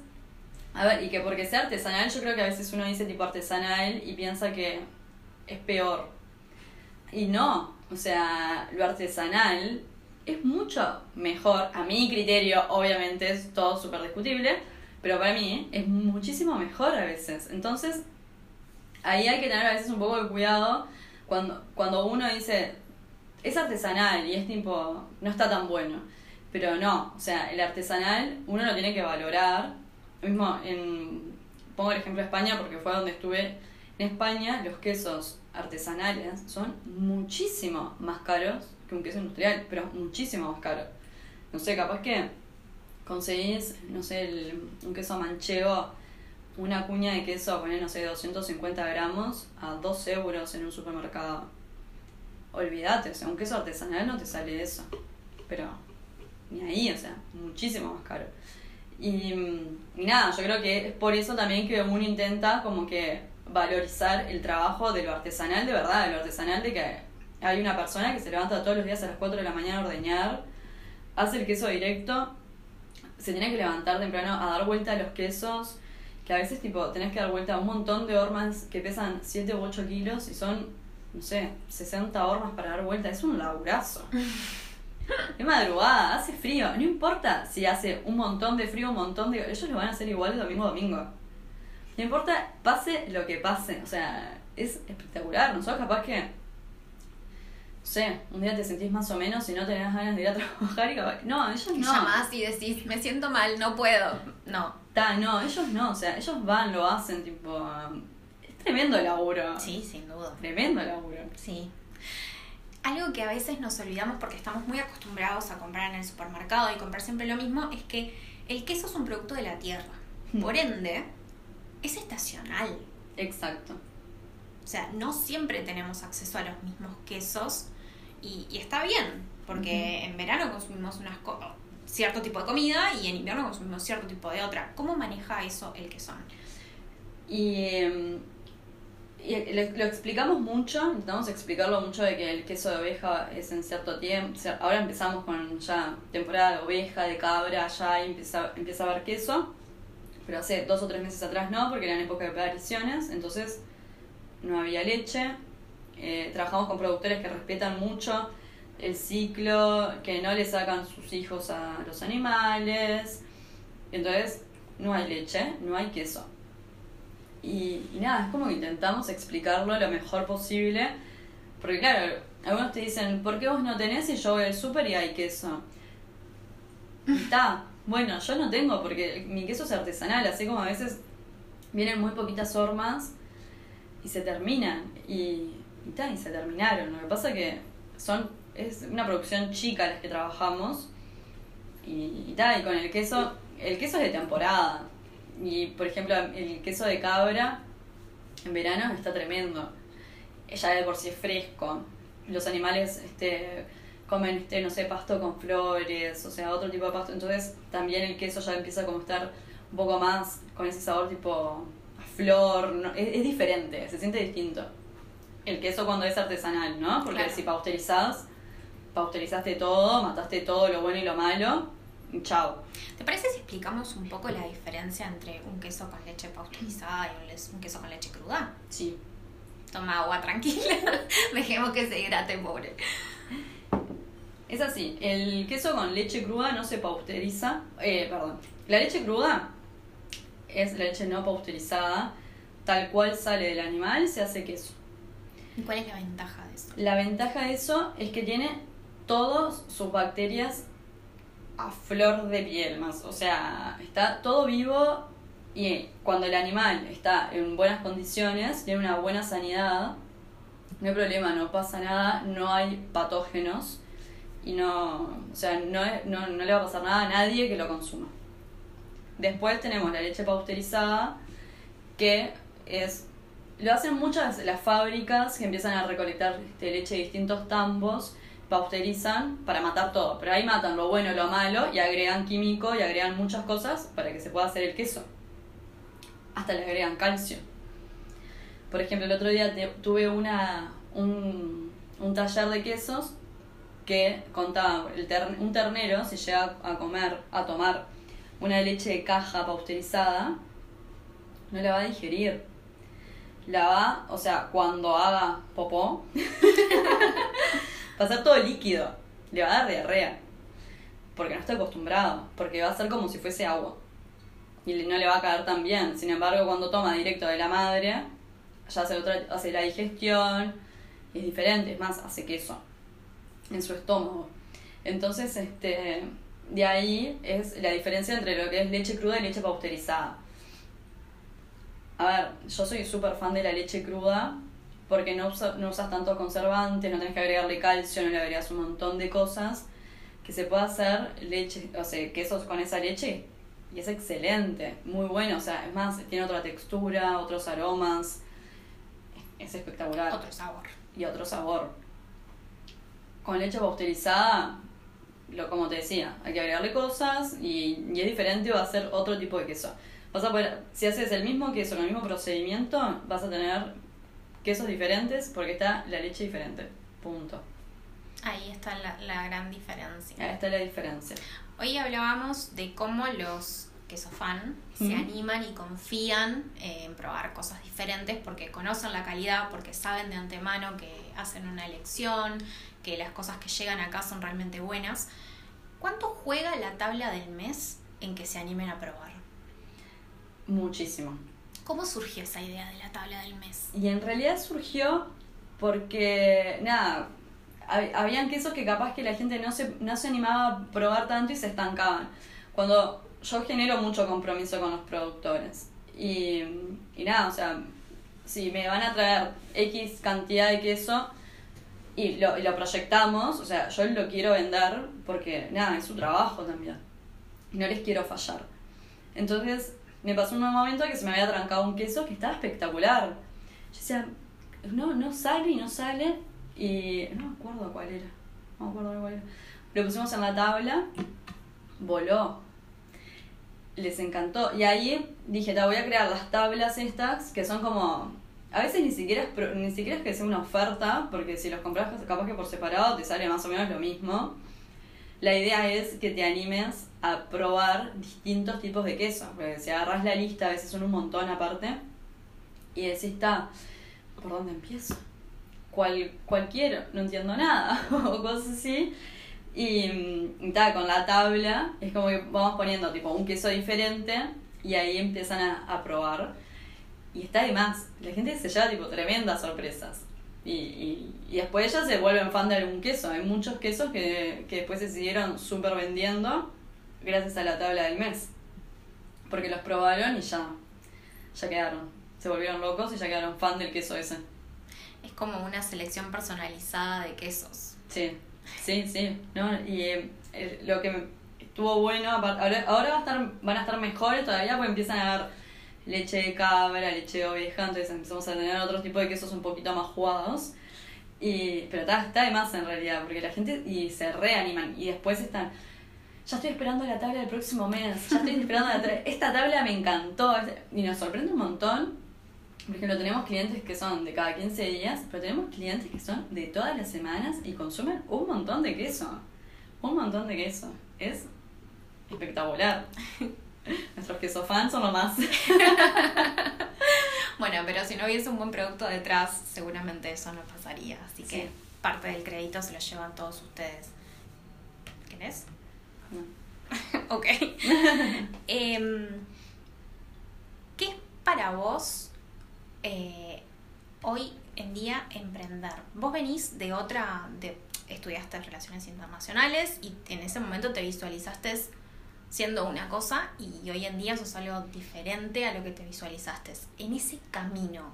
a ver, y que porque sea artesanal, yo creo que a veces uno dice tipo artesanal y piensa que es peor. Y no, o sea, lo artesanal es mucho mejor, a mi criterio, obviamente es todo súper discutible, pero para mí es muchísimo mejor a veces. Entonces, ahí hay que tener a veces un poco de cuidado cuando, cuando uno dice, es artesanal y es tipo, no está tan bueno. Pero no, o sea, el artesanal uno lo tiene que valorar. Mismo en, pongo el ejemplo de España porque fue donde estuve. En España los quesos artesanales son muchísimo más caros que un queso industrial, pero muchísimo más caro. No sé, capaz que conseguís, no sé, un queso manchego, una cuña de queso, poner, no sé, 250 gramos a 2 euros en un supermercado. Olvídate, o sea, un queso artesanal no te sale eso. Pero ni ahí, o sea, muchísimo más caro. Y, y nada, yo creo que es por eso también que uno intenta como que valorizar el trabajo de lo artesanal de verdad, de lo artesanal de que hay una persona que se levanta todos los días a las 4 de la mañana a ordeñar, hace el queso directo, se tiene que levantar temprano a dar vuelta a los quesos, que a veces tipo tenés que dar vuelta a un montón de hormas que pesan 7 u 8 kilos y son, no sé, 60 hormas para dar vuelta, es un laburazo. Es madrugada, hace frío, no importa si hace un montón de frío, un montón de... Ellos lo van a hacer igual el domingo domingo. No importa, pase lo que pase, o sea, es espectacular. Nosotros capaz que, no sé, un día te sentís más o menos y no tenés ganas de ir a trabajar y capaz... No, ellos no. Llamás y decís, me siento mal, no puedo. No. Ta, no, ellos no, o sea, ellos van, lo hacen, tipo... Es tremendo el laburo. Sí, sin duda. Tremendo el laburo. Sí. Algo que a veces nos olvidamos porque estamos muy acostumbrados a comprar en el supermercado y comprar siempre lo mismo es que el queso es un producto de la tierra. Por ende, es estacional. Exacto. O sea, no siempre tenemos acceso a los mismos quesos y, y está bien, porque en verano consumimos unas cierto tipo de comida y en invierno consumimos cierto tipo de otra. ¿Cómo maneja eso el quesón? Y, eh, y lo, explicamos mucho, intentamos explicarlo mucho de que el queso de oveja es en cierto tiempo. Ahora empezamos con ya temporada de oveja, de cabra, ya empieza, empieza a haber queso. Pero hace dos o tres meses atrás no, porque eran época de apariciones, entonces no había leche. Eh, trabajamos con productores que respetan mucho el ciclo, que no le sacan sus hijos a los animales. Entonces, no hay leche, no hay queso. Y, nada, es como que intentamos explicarlo lo mejor posible. Porque claro, algunos te dicen, ¿por qué vos no tenés y yo voy al súper y hay queso? Está, bueno, yo no tengo porque mi queso es artesanal, así como a veces vienen muy poquitas hormas y se terminan. Y, y, y se terminaron. Lo que pasa que son es una producción chica las que trabajamos. Y, y, ta, y con el queso, el queso es de temporada. Y por ejemplo, el queso de cabra en verano está tremendo. Ya de por sí es fresco. Los animales este, comen, este, no sé, pasto con flores, o sea, otro tipo de pasto. Entonces también el queso ya empieza como a estar un poco más con ese sabor tipo a flor. ¿no? Es, es, diferente, se siente distinto. El queso cuando es artesanal, ¿no? Porque Claro. si pausterizás, pasteurizaste todo, mataste todo lo bueno y lo malo, chao. ¿Te parece explicamos un poco la diferencia entre un queso con leche pasteurizada y un, queso con leche cruda? Sí. Toma agua tranquila, dejemos que se hidrate, pobre. Es así, el queso con leche cruda no se pasteuriza, eh, perdón, la leche cruda es la leche no pasteurizada, tal cual sale del animal, se hace queso. ¿Y cuál es la ventaja de eso? La ventaja de eso es que tiene todas sus bacterias a flor de piel más, o sea, está todo vivo y cuando el animal está en buenas condiciones, tiene una buena sanidad, no hay problema, no pasa nada, no hay patógenos y no, o sea, no, no, no le va a pasar nada a nadie que lo consuma. Después tenemos la leche pasteurizada, que es lo hacen muchas las fábricas que empiezan a recolectar este, leche de distintos tambos pausterizan para matar todo. Pero ahí matan lo bueno y lo malo y agregan químico y agregan muchas cosas para que se pueda hacer el queso. Hasta le agregan calcio. Por ejemplo, el otro día tuve una, un, taller de quesos que contaba un ternero si llega a comer, a tomar una leche de caja pausterizada, no la va a digerir. La va, o sea, cuando haga popó, va a ser todo líquido. Le va a dar diarrea. Porque no está acostumbrado. Porque va a ser como si fuese agua. Y no le va a caer tan bien. Sin embargo, cuando toma directo de la madre, ya hace, otra, hace la digestión. Es diferente, es más, hace queso en su estómago. Entonces, este, de ahí es la diferencia entre lo que es leche cruda y leche pausterizada. A ver, yo soy súper fan de la leche cruda porque no, no usas tantos conservantes, no tienes que agregarle calcio, no le agregas un montón de cosas. Que se puede hacer leche, o sea, quesos con esa leche y es excelente, muy bueno. O sea, es más, tiene otra textura, otros aromas. Es espectacular. Otro sabor. Y otro sabor. Con leche pasteurizada, lo, como te decía, hay que agregarle cosas y, y es diferente, va a ser otro tipo de queso. Vas a poder, si haces el mismo queso con el mismo procedimiento, vas a tener quesos diferentes porque está la leche diferente. Punto. Ahí está la, la gran diferencia. Ahí está la diferencia. Hoy hablábamos de cómo los fan se animan y confían en probar cosas diferentes porque conocen la calidad, porque saben de antemano que hacen una elección, que las cosas que llegan acá son realmente buenas. ¿Cuánto juega la tabla del mes en que se animen a probar? Muchísimo. ¿Cómo surgió esa idea de la tabla del mes? Y en realidad surgió porque, nada, habían quesos que capaz que la gente no se, no se animaba a probar tanto y se estancaban. Cuando yo genero mucho compromiso con los productores. Y, y nada, o sea, si me van a traer X cantidad de queso, y lo, y lo proyectamos, o sea, yo lo quiero vender porque, nada, es su trabajo también. Y no les quiero fallar. Entonces, me pasó un momento que se me había trancado un queso que estaba espectacular. Yo decía, no, no sale y no sale. Y no me acuerdo cuál era. No me acuerdo cuál era. Lo pusimos en la tabla, voló. Les encantó. Y ahí dije, te voy a crear las tablas estas, que son como a veces ni siquiera ni siquiera es que sea una oferta, porque si los compras capaz que por separado te sale más o menos lo mismo. La idea es que te animes a probar distintos tipos de queso, porque si agarras la lista, a veces son un montón aparte, y decís, está, ¿por dónde empiezo? ¿Cuál, cualquiera, no entiendo nada, o cosas así. Y, está con la tabla es como que vamos poniendo tipo un queso diferente y ahí empiezan a, a probar y está de más. La gente se lleva tipo tremendas sorpresas. Y, y, y después ellas se vuelven fan de algún queso. Hay muchos quesos que, que después se siguieron súper vendiendo gracias a la tabla del mes. Porque los probaron y ya, ya quedaron. Se volvieron locos y ya quedaron fan del queso ese. Es como una selección personalizada de quesos. Sí, sí, sí. ¿no? Y eh, lo que estuvo bueno, ahora, ahora va a estar, van a estar mejores todavía porque empiezan a ver leche de cabra, leche de oveja, entonces empezamos a tener otro tipo de quesos un poquito más jugados. Y, pero está, está de más en realidad, porque la gente y se reaniman y después están, ya estoy esperando la tabla del próximo mes, ya estoy esperando la tabla, esta tabla me encantó y nos sorprende un montón. Por ejemplo, tenemos clientes que son de cada 15 días, pero tenemos clientes que son de todas las semanas y consumen un montón de queso. Un montón de queso. Es espectacular. Nuestros queso fans son lo más. bueno, pero si no hubiese un buen producto detrás, seguramente eso no pasaría. Así que parte del crédito se lo llevan todos ustedes. ¿Querés? No. ok. Em, ¿Qué es para vos eh, hoy en día emprender? Vos venís de otra, de, estudiaste relaciones internacionales y en ese momento te visualizaste siendo una cosa y hoy en día sos algo diferente a lo que te visualizaste. En ese camino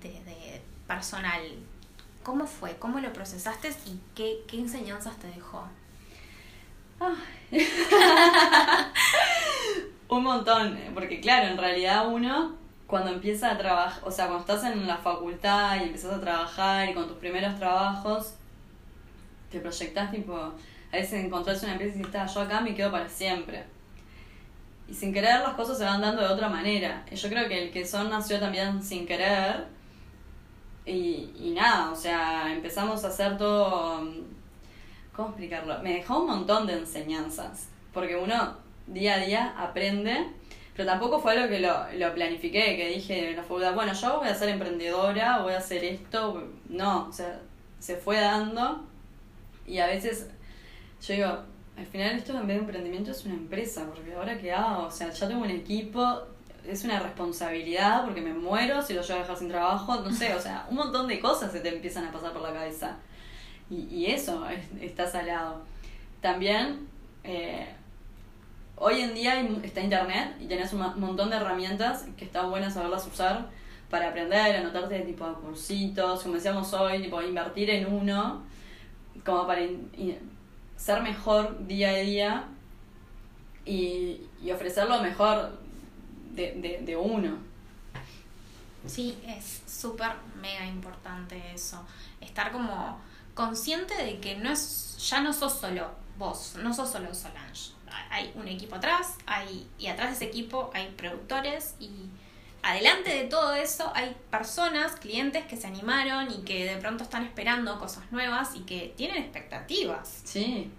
de, personal, ¿cómo fue? ¿Cómo lo procesaste y qué, qué enseñanzas te dejó? Un montón, porque claro, en realidad uno cuando empieza a trabajar, o sea, cuando estás en la facultad y empiezas a trabajar y con tus primeros trabajos, te proyectás tipo, a veces encontrarse una empresa y "Ta, yo acá me quedo para siempre. Y sin querer las cosas se van dando de otra manera. Y yo creo que el que son nació también sin querer. Y, y nada, o sea, empezamos a hacer todo... ¿Cómo explicarlo? Me dejó un montón de enseñanzas. Porque uno día a día aprende. Pero tampoco fue algo que lo, lo planifiqué, que dije en la facultad, bueno, yo voy a ser emprendedora, voy a hacer esto. No, o sea, se fue dando. Y a veces yo digo, al final esto en vez de emprendimiento es una empresa, porque ahora qué hago, o sea, ya tengo un equipo, es una responsabilidad porque me muero si lo llevo a dejar sin trabajo, no sé, o sea, un montón de cosas se te empiezan a pasar por la cabeza. Y, y eso es- está salado. También, eh, hoy en día está internet y tenés un mo- montón de herramientas que están buenas saberlas usar para aprender, anotarte tipo a cursitos, como decíamos hoy, tipo invertir en uno, como para ser mejor día a día y, y ofrecer lo mejor de, de, de uno. Sí, es súper mega importante eso. Estar como consciente de que no es, ya no sos solo vos, no sos solo Solange. Hay un equipo atrás, hay, y atrás de ese equipo hay productores y adelante de todo eso hay personas, clientes que se animaron y que de pronto están esperando cosas nuevas y que tienen expectativas. Sí.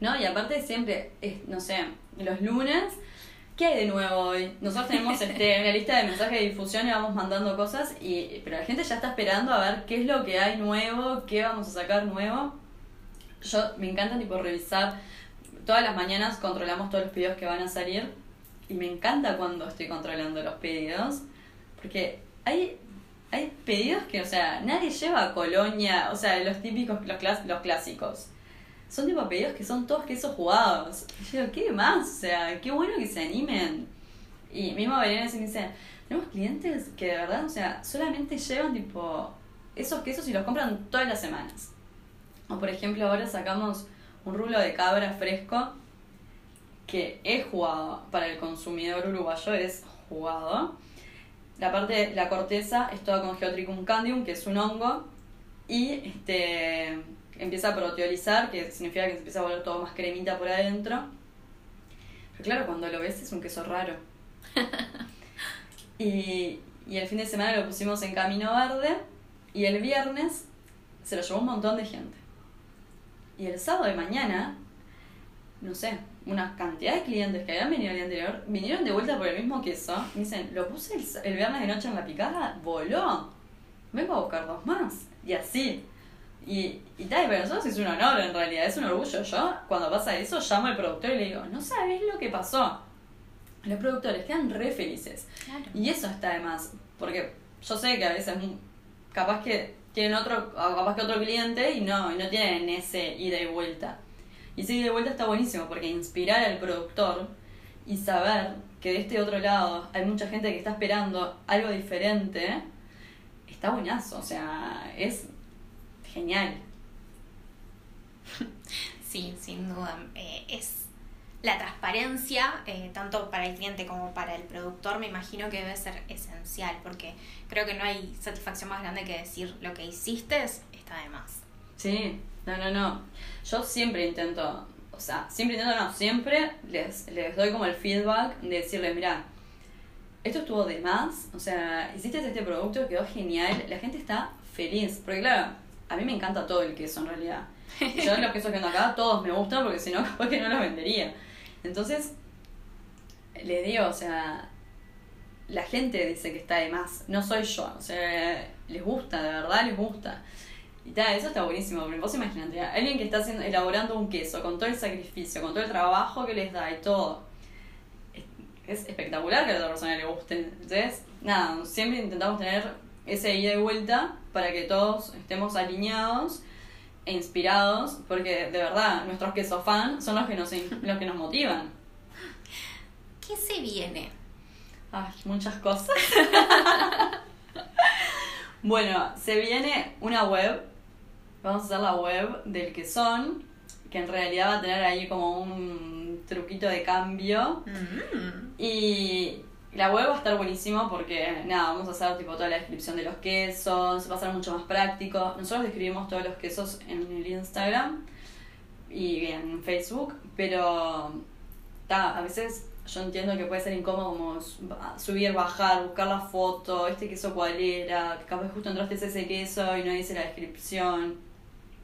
No, y aparte siempre, es, no sé, los lunes, ¿qué hay de nuevo hoy? Nosotros tenemos este, una lista de mensajes de difusión y vamos mandando cosas, y, pero la gente ya está esperando a ver qué es lo que hay nuevo, qué vamos a sacar nuevo. Yo me encanta tipo revisar, todas las mañanas controlamos todos los pedidos que van a salir, y me encanta cuando estoy controlando los pedidos, porque hay, hay pedidos que, o sea, nadie lleva a Colonia, o sea, los típicos, los, clas- los clásicos son tipo pedidos que son todos quesos jugados. Y yo digo, ¿qué más? O sea, qué bueno que se animen. Y mismo así me dice, tenemos clientes que de verdad, o sea, solamente llevan tipo esos quesos y los compran todas las semanas. O por ejemplo, ahora sacamos un rulo de cabra fresco que es jugado para el consumidor uruguayo, es jugado. La parte, la corteza es toda con Geotrichum candium, que es un hongo, y este empieza a proteolizar, que significa que se empieza a volver todo más cremita por adentro. Pero claro, cuando lo ves es un queso raro. y, y el fin de semana lo pusimos en Camino Verde y el viernes se lo llevó un montón de gente. Y el sábado de mañana, no sé, una cantidad de clientes que habían venido el día anterior, vinieron de vuelta por el mismo queso. Y dicen, lo puse el, viernes de noche en la picada, voló. Vengo a buscar dos más. Y así. Y, y tal, para nosotros es un honor en realidad, es un orgullo. Yo, cuando pasa eso, llamo al productor y le digo, no sabes lo que pasó. Los productores quedan re felices. Claro. Y eso está de más, porque yo sé que a veces capaz que tienen otro, capaz que otro cliente y no, y no tienen ese ida y vuelta. Y ida y vuelta está buenísimo porque inspirar al productor y saber que de este otro lado hay mucha gente que está esperando algo diferente, está buenazo, o sea, es genial. Sí, sin duda. Eh, es la transparencia, eh, tanto para el cliente como para el productor, me imagino que debe ser esencial, porque creo que no hay satisfacción más grande que decir lo que hiciste está de más. Sí, no, no, no. Yo siempre intento, o sea, siempre intento, no, siempre les, les doy como el feedback de decirles, mira, esto estuvo de más, o sea, hiciste este producto, quedó genial, la gente está feliz, porque claro, a mí me encanta todo el queso en realidad. Yo los quesos que ando acá, todos me gustan porque si no, capaz que no los vendería. Entonces, le digo, o sea, la gente dice que está de más, no soy yo, o sea, les gusta, de verdad les gusta. Y tal, eso está buenísimo, pero vos imaginate, alguien que está haciendo, elaborando un queso con todo el sacrificio, con todo el trabajo que les da y todo. Es, es espectacular que a la otra persona le guste. Entonces, nada, siempre intentamos tener ese ida y vuelta para que todos estemos alineados e inspirados, porque de verdad, nuestros quesos fan son los que nos, los que nos motivan. ¿Qué se viene? Ay, muchas cosas. bueno, se viene una web. Vamos a hacer la web del que son, que en realidad va a tener ahí como un truquito de cambio. Mm. Y la web va a estar buenísimo porque, nada, vamos a hacer tipo toda la descripción de los quesos, va a ser mucho más práctico. Nosotros describimos todos los quesos en el Instagram. y en Facebook, pero ta, a veces yo entiendo que puede ser incómodo como subir, bajar, buscar la foto, este queso cuál era, que capaz justo entraste ese queso y no dice la descripción.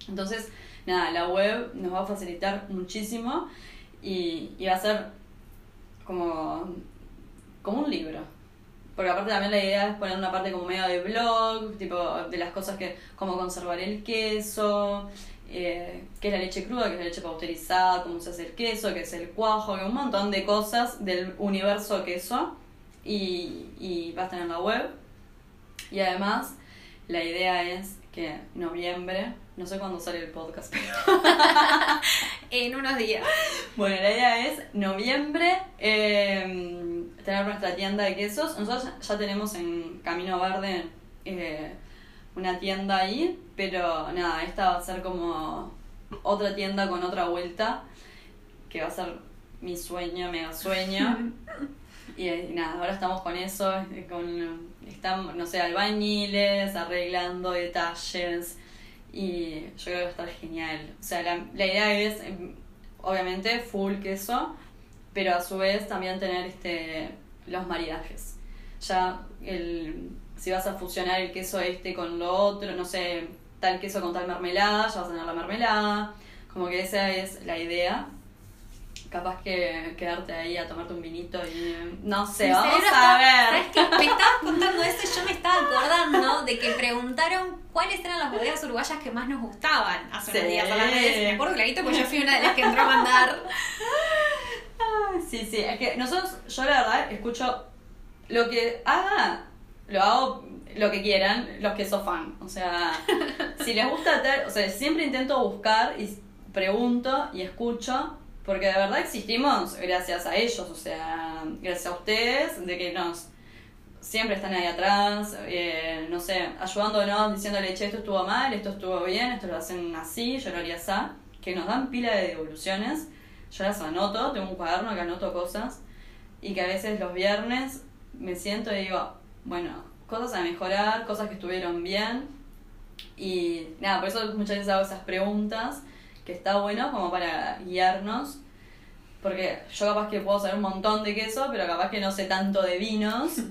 Entonces, nada, la web nos va a facilitar muchísimo y, y va a ser como, como un libro. Porque aparte también la idea es poner una parte como medio de blog, tipo de las cosas que, cómo conservar el queso, eh, qué es la leche cruda, qué es la leche pausterizada, cómo se hace el queso, qué es el cuajo, un montón de cosas del universo queso. Y, y va a estar en la web. Y además, la idea es que noviembre, no sé cuándo sale el podcast, pero. en unos días. Bueno, la idea es noviembre eh, tener nuestra tienda de quesos. Nosotros ya tenemos en Camino Verde eh, una tienda ahí, pero nada, esta va a ser como otra tienda con otra vuelta, que va a ser mi sueño, mega sueño. y, nada, ahora estamos con eso, con estamos, no sé, albañiles, arreglando detalles. Y yo creo que va a estar genial. O sea, la, la idea es, em, obviamente, full queso, pero a su vez también tener este los maridajes. Ya el si vas a fusionar el queso este con lo otro, no sé, tal queso con tal mermelada, ya vas a tener la mermelada. Como que esa es la idea. Capaz que quedarte ahí a tomarte un vinito y no sé, vamos a ver. ¿Sabes qué? Me estabas contando eso y yo me estaba acordando de que preguntaron cuáles eran las bodegas uruguayas que más nos gustaban hace unos días a las redes. Me acuerdo clarito porque yo fui una de las que entró a mandar. Sí, sí, es que nosotros, yo la verdad, escucho lo que haga lo hago lo que quieran, los que son fan. O sea, si les gusta, o sea, siempre intento buscar y pregunto y escucho, porque de verdad existimos gracias a ellos, o sea, gracias a ustedes, de que nos siempre están ahí atrás, eh, no sé, ayudándonos, diciéndole, che, esto estuvo mal, esto estuvo bien, esto lo hacen así, yo lo haría así, que nos dan pila de devoluciones, yo las anoto, tengo un cuaderno que anoto cosas, y que a veces los viernes me siento y digo, bueno, cosas a mejorar, cosas que estuvieron bien. Y nada, por eso muchas veces hago esas preguntas, que está bueno como para guiarnos. Porque yo capaz que puedo saber un montón de queso, pero capaz que no sé tanto de vinos.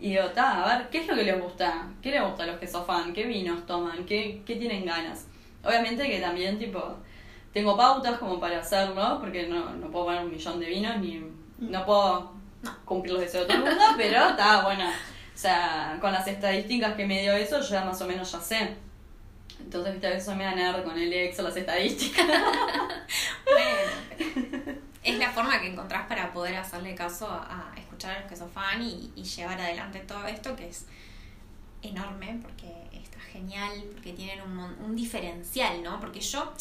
Y digo, ta, a ver, ¿qué es lo que les gusta? ¿Qué les gusta a los quesos fan? ¿Qué vinos toman? ¿Qué, ¿Qué tienen ganas? Obviamente que también, tipo, tengo pautas como para hacerlo, porque no, no puedo poner un millón de vinos, ni no puedo cumplir los deseos de todo el mundo, pero está bueno o sea, con las estadísticas que me dio eso, yo ya más o menos ya sé. Entonces, viste, a veces me da nerd con el ex o las estadísticas. bueno, es la forma que encontrás para poder hacerle caso a, escuchar a los que son fan y, llevar adelante todo esto que es enorme porque está genial, porque tienen un, un diferencial, ¿no? Porque yo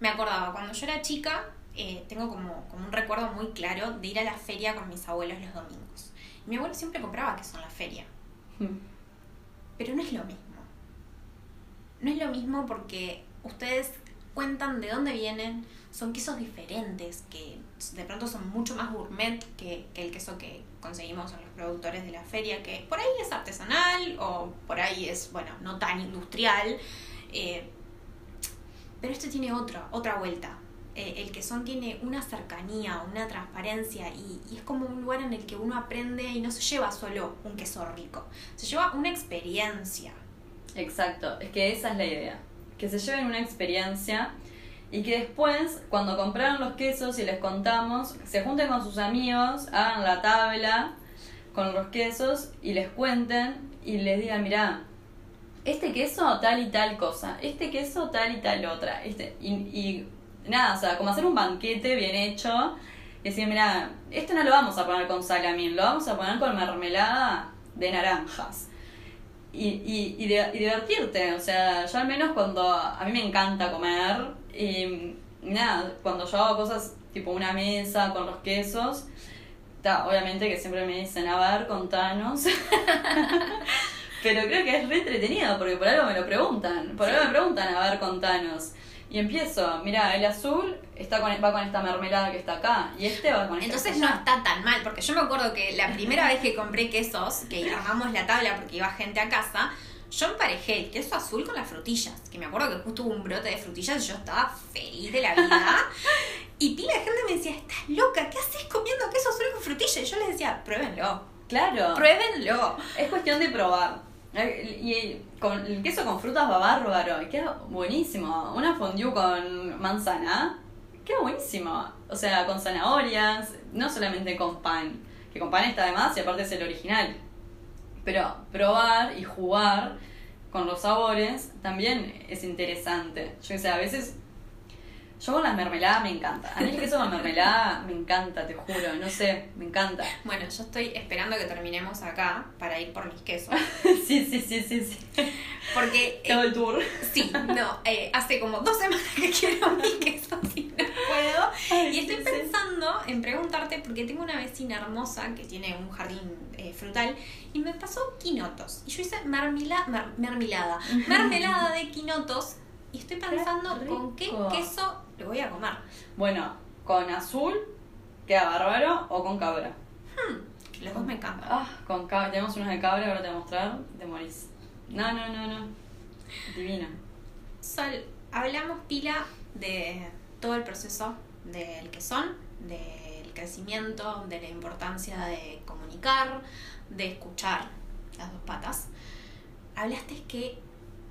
me acordaba, cuando yo era chica, eh, tengo como, como un recuerdo muy claro de ir a la feria con mis abuelos los domingos. Mi abuelo siempre compraba queso en la feria. Hmm. Pero no es lo mismo. No es lo mismo porque ustedes cuentan de dónde vienen, son quesos diferentes, que de pronto son mucho más gourmet que, el queso que conseguimos en los productores de la feria, que por ahí es artesanal o por ahí es, bueno, no tan industrial. Eh, pero este tiene otra, otra vuelta. Eh, el quesón tiene una cercanía, una transparencia y, es como un lugar en el que uno aprende y no se lleva solo un queso rico, se lleva una experiencia. Exacto, es que esa es la idea, que se lleven una experiencia y que después, cuando compraron los quesos y les contamos, se junten con sus amigos, hagan la tabla con los quesos y les cuenten y les digan, mira, este queso tal y tal cosa, este queso tal y tal otra, este, y nada, o sea, como hacer un banquete bien hecho y decir, mira, esto no lo vamos a poner con salamín, lo vamos a poner con mermelada de naranjas. Y, y, y, divertirte, o sea, yo al menos cuando a mí me encanta comer y nada, cuando yo hago cosas tipo una mesa con los quesos, obviamente que siempre me dicen, a ver, contanos. Pero creo que es re entretenido porque por algo me lo preguntan, por algo me preguntan, a ver, contanos. Y empiezo, mira, el azul está con, va con esta mermelada que está acá y este va con esta Entonces no está tan mal, porque yo me acuerdo que la primera vez que compré quesos, que armamos la tabla porque iba gente a casa, Yo emparejé el queso azul con las frutillas, que me acuerdo que justo hubo un brote de frutillas y yo estaba feliz de la vida. y pila de gente me decía, estás loca, ¿qué haces comiendo queso azul con frutillas? Y yo les decía, pruébenlo, Claro. pruébenlo. Es cuestión de probar. Eh, Y con el queso con frutas va bárbaro. y Queda buenísimo. Una fondue con manzana. Queda buenísimo. O sea, con zanahorias. No solamente con pan. Que con pan está de más y aparte es el original. Pero probar y jugar con los sabores también es interesante. Yo que sé, a veces. Yo con las mermeladas me encanta. A mí el queso con mermelada me encanta, te juro. No sé, me encanta. Bueno, yo estoy esperando que terminemos acá para ir por mis quesos. Sí, sí, sí, sí, sí. Porque eh, Todo el tour. Sí, no, eh, hace como dos semanas que quiero mi queso y no puedo. Ay, y estoy sí. pensando en preguntarte, porque tengo una vecina hermosa que tiene un jardín eh, frutal y me pasó quinotos. Y yo hice marmila, mer- mermelada, mermelada de quinotos y estoy pensando Qué con qué queso lo voy a comer. Bueno, con azul queda bárbaro o con cabra. Los dos me encantan. Ah, con cabra. Tenemos unos de cabra, ahora te voy a mostrar. Te morís. No, no, no, no. Divino. Sol, hablamos pila de todo el proceso del quesón, del crecimiento, de la importancia de comunicar, de escuchar las dos patas. Hablaste que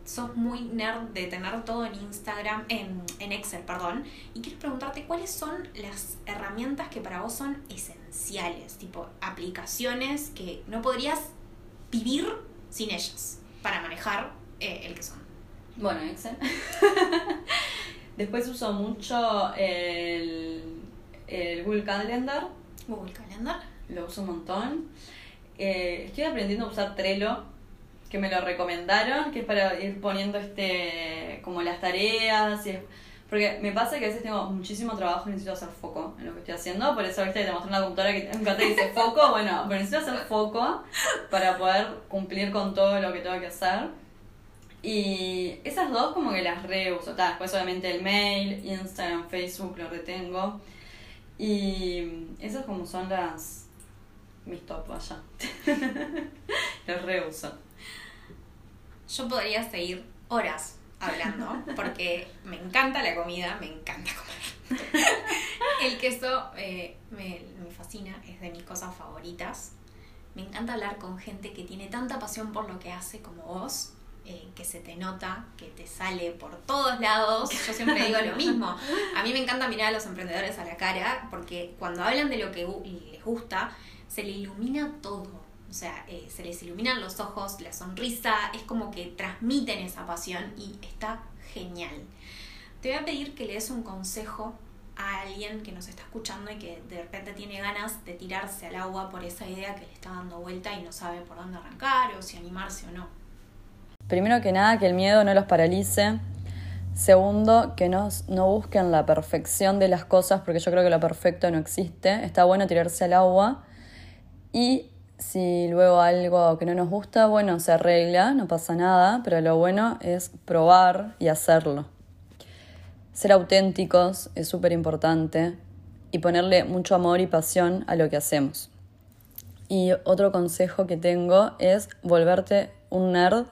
sos muy nerd de tener todo en Instagram, en, en Excel, perdón, y quiero preguntarte cuáles son las herramientas que para vos son esenciales, tipo aplicaciones que no podrías vivir sin ellas para manejar eh, el quesón. Bueno, Excel. Después uso mucho el, el Google Calendar. Google Calendar. Lo uso un montón. Eh, estoy aprendiendo a usar Trello, que me lo recomendaron, que es para ir poniendo este como las tareas. y porque me pasa que a veces tengo muchísimo trabajo y necesito hacer foco en lo que estoy haciendo. Por eso, viste, te mostré una computadora que un cartel que dice foco. Bueno, pero necesito hacer foco para poder cumplir con todo lo que tengo que hacer. Y esas dos como que las reuso. Ta, después obviamente el mail, Instagram, Facebook lo retengo. Y esas como son las mis top allá. los reuso. Yo podría seguir horas hablando porque me encanta la comida, me encanta comer. El queso eh, me, me fascina, es de mis cosas favoritas. Me encanta hablar con gente que tiene tanta pasión por lo que hace como vos, eh, que se te nota, que te sale por todos lados. Yo siempre digo lo mismo. A mí me encanta mirar a los emprendedores a la cara porque cuando hablan de lo que les gusta, se le ilumina todo. O sea, eh, se les iluminan los ojos, la sonrisa, es como que transmiten esa pasión y está genial. Te voy a pedir que le des un consejo a alguien que nos está escuchando y que de repente tiene ganas de tirarse al agua por esa idea que le está dando vuelta y no sabe por dónde arrancar o si animarse o no. Primero que nada, que el miedo no los paralice. Segundo, que no, no busquen la perfección de las cosas, porque yo creo que lo perfecto no existe. Está bueno tirarse al agua. Y si luego algo que no nos gusta, bueno, se arregla, no pasa nada, pero lo bueno es probar y hacerlo. Ser auténticos es súper importante y ponerle mucho amor y pasión a lo que hacemos. Y otro consejo que tengo es volverte un nerd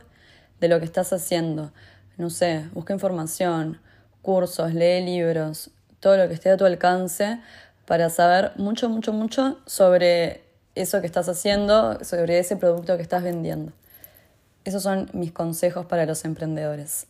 de lo que estás haciendo. No sé, busca información, cursos, lee libros, todo lo que esté a tu alcance para saber mucho, mucho, mucho sobre eso que estás haciendo, sobre ese producto que estás vendiendo. Esos son mis consejos para los emprendedores.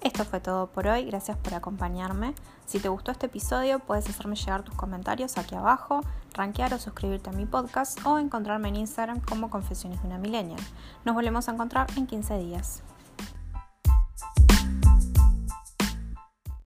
Esto fue todo por hoy, gracias por acompañarme. Si te gustó este episodio, puedes hacerme llegar tus comentarios aquí abajo, rankear o suscribirte a mi podcast o encontrarme en Instagram como Confesiones de una Millennial. Nos volvemos a encontrar en 15 días.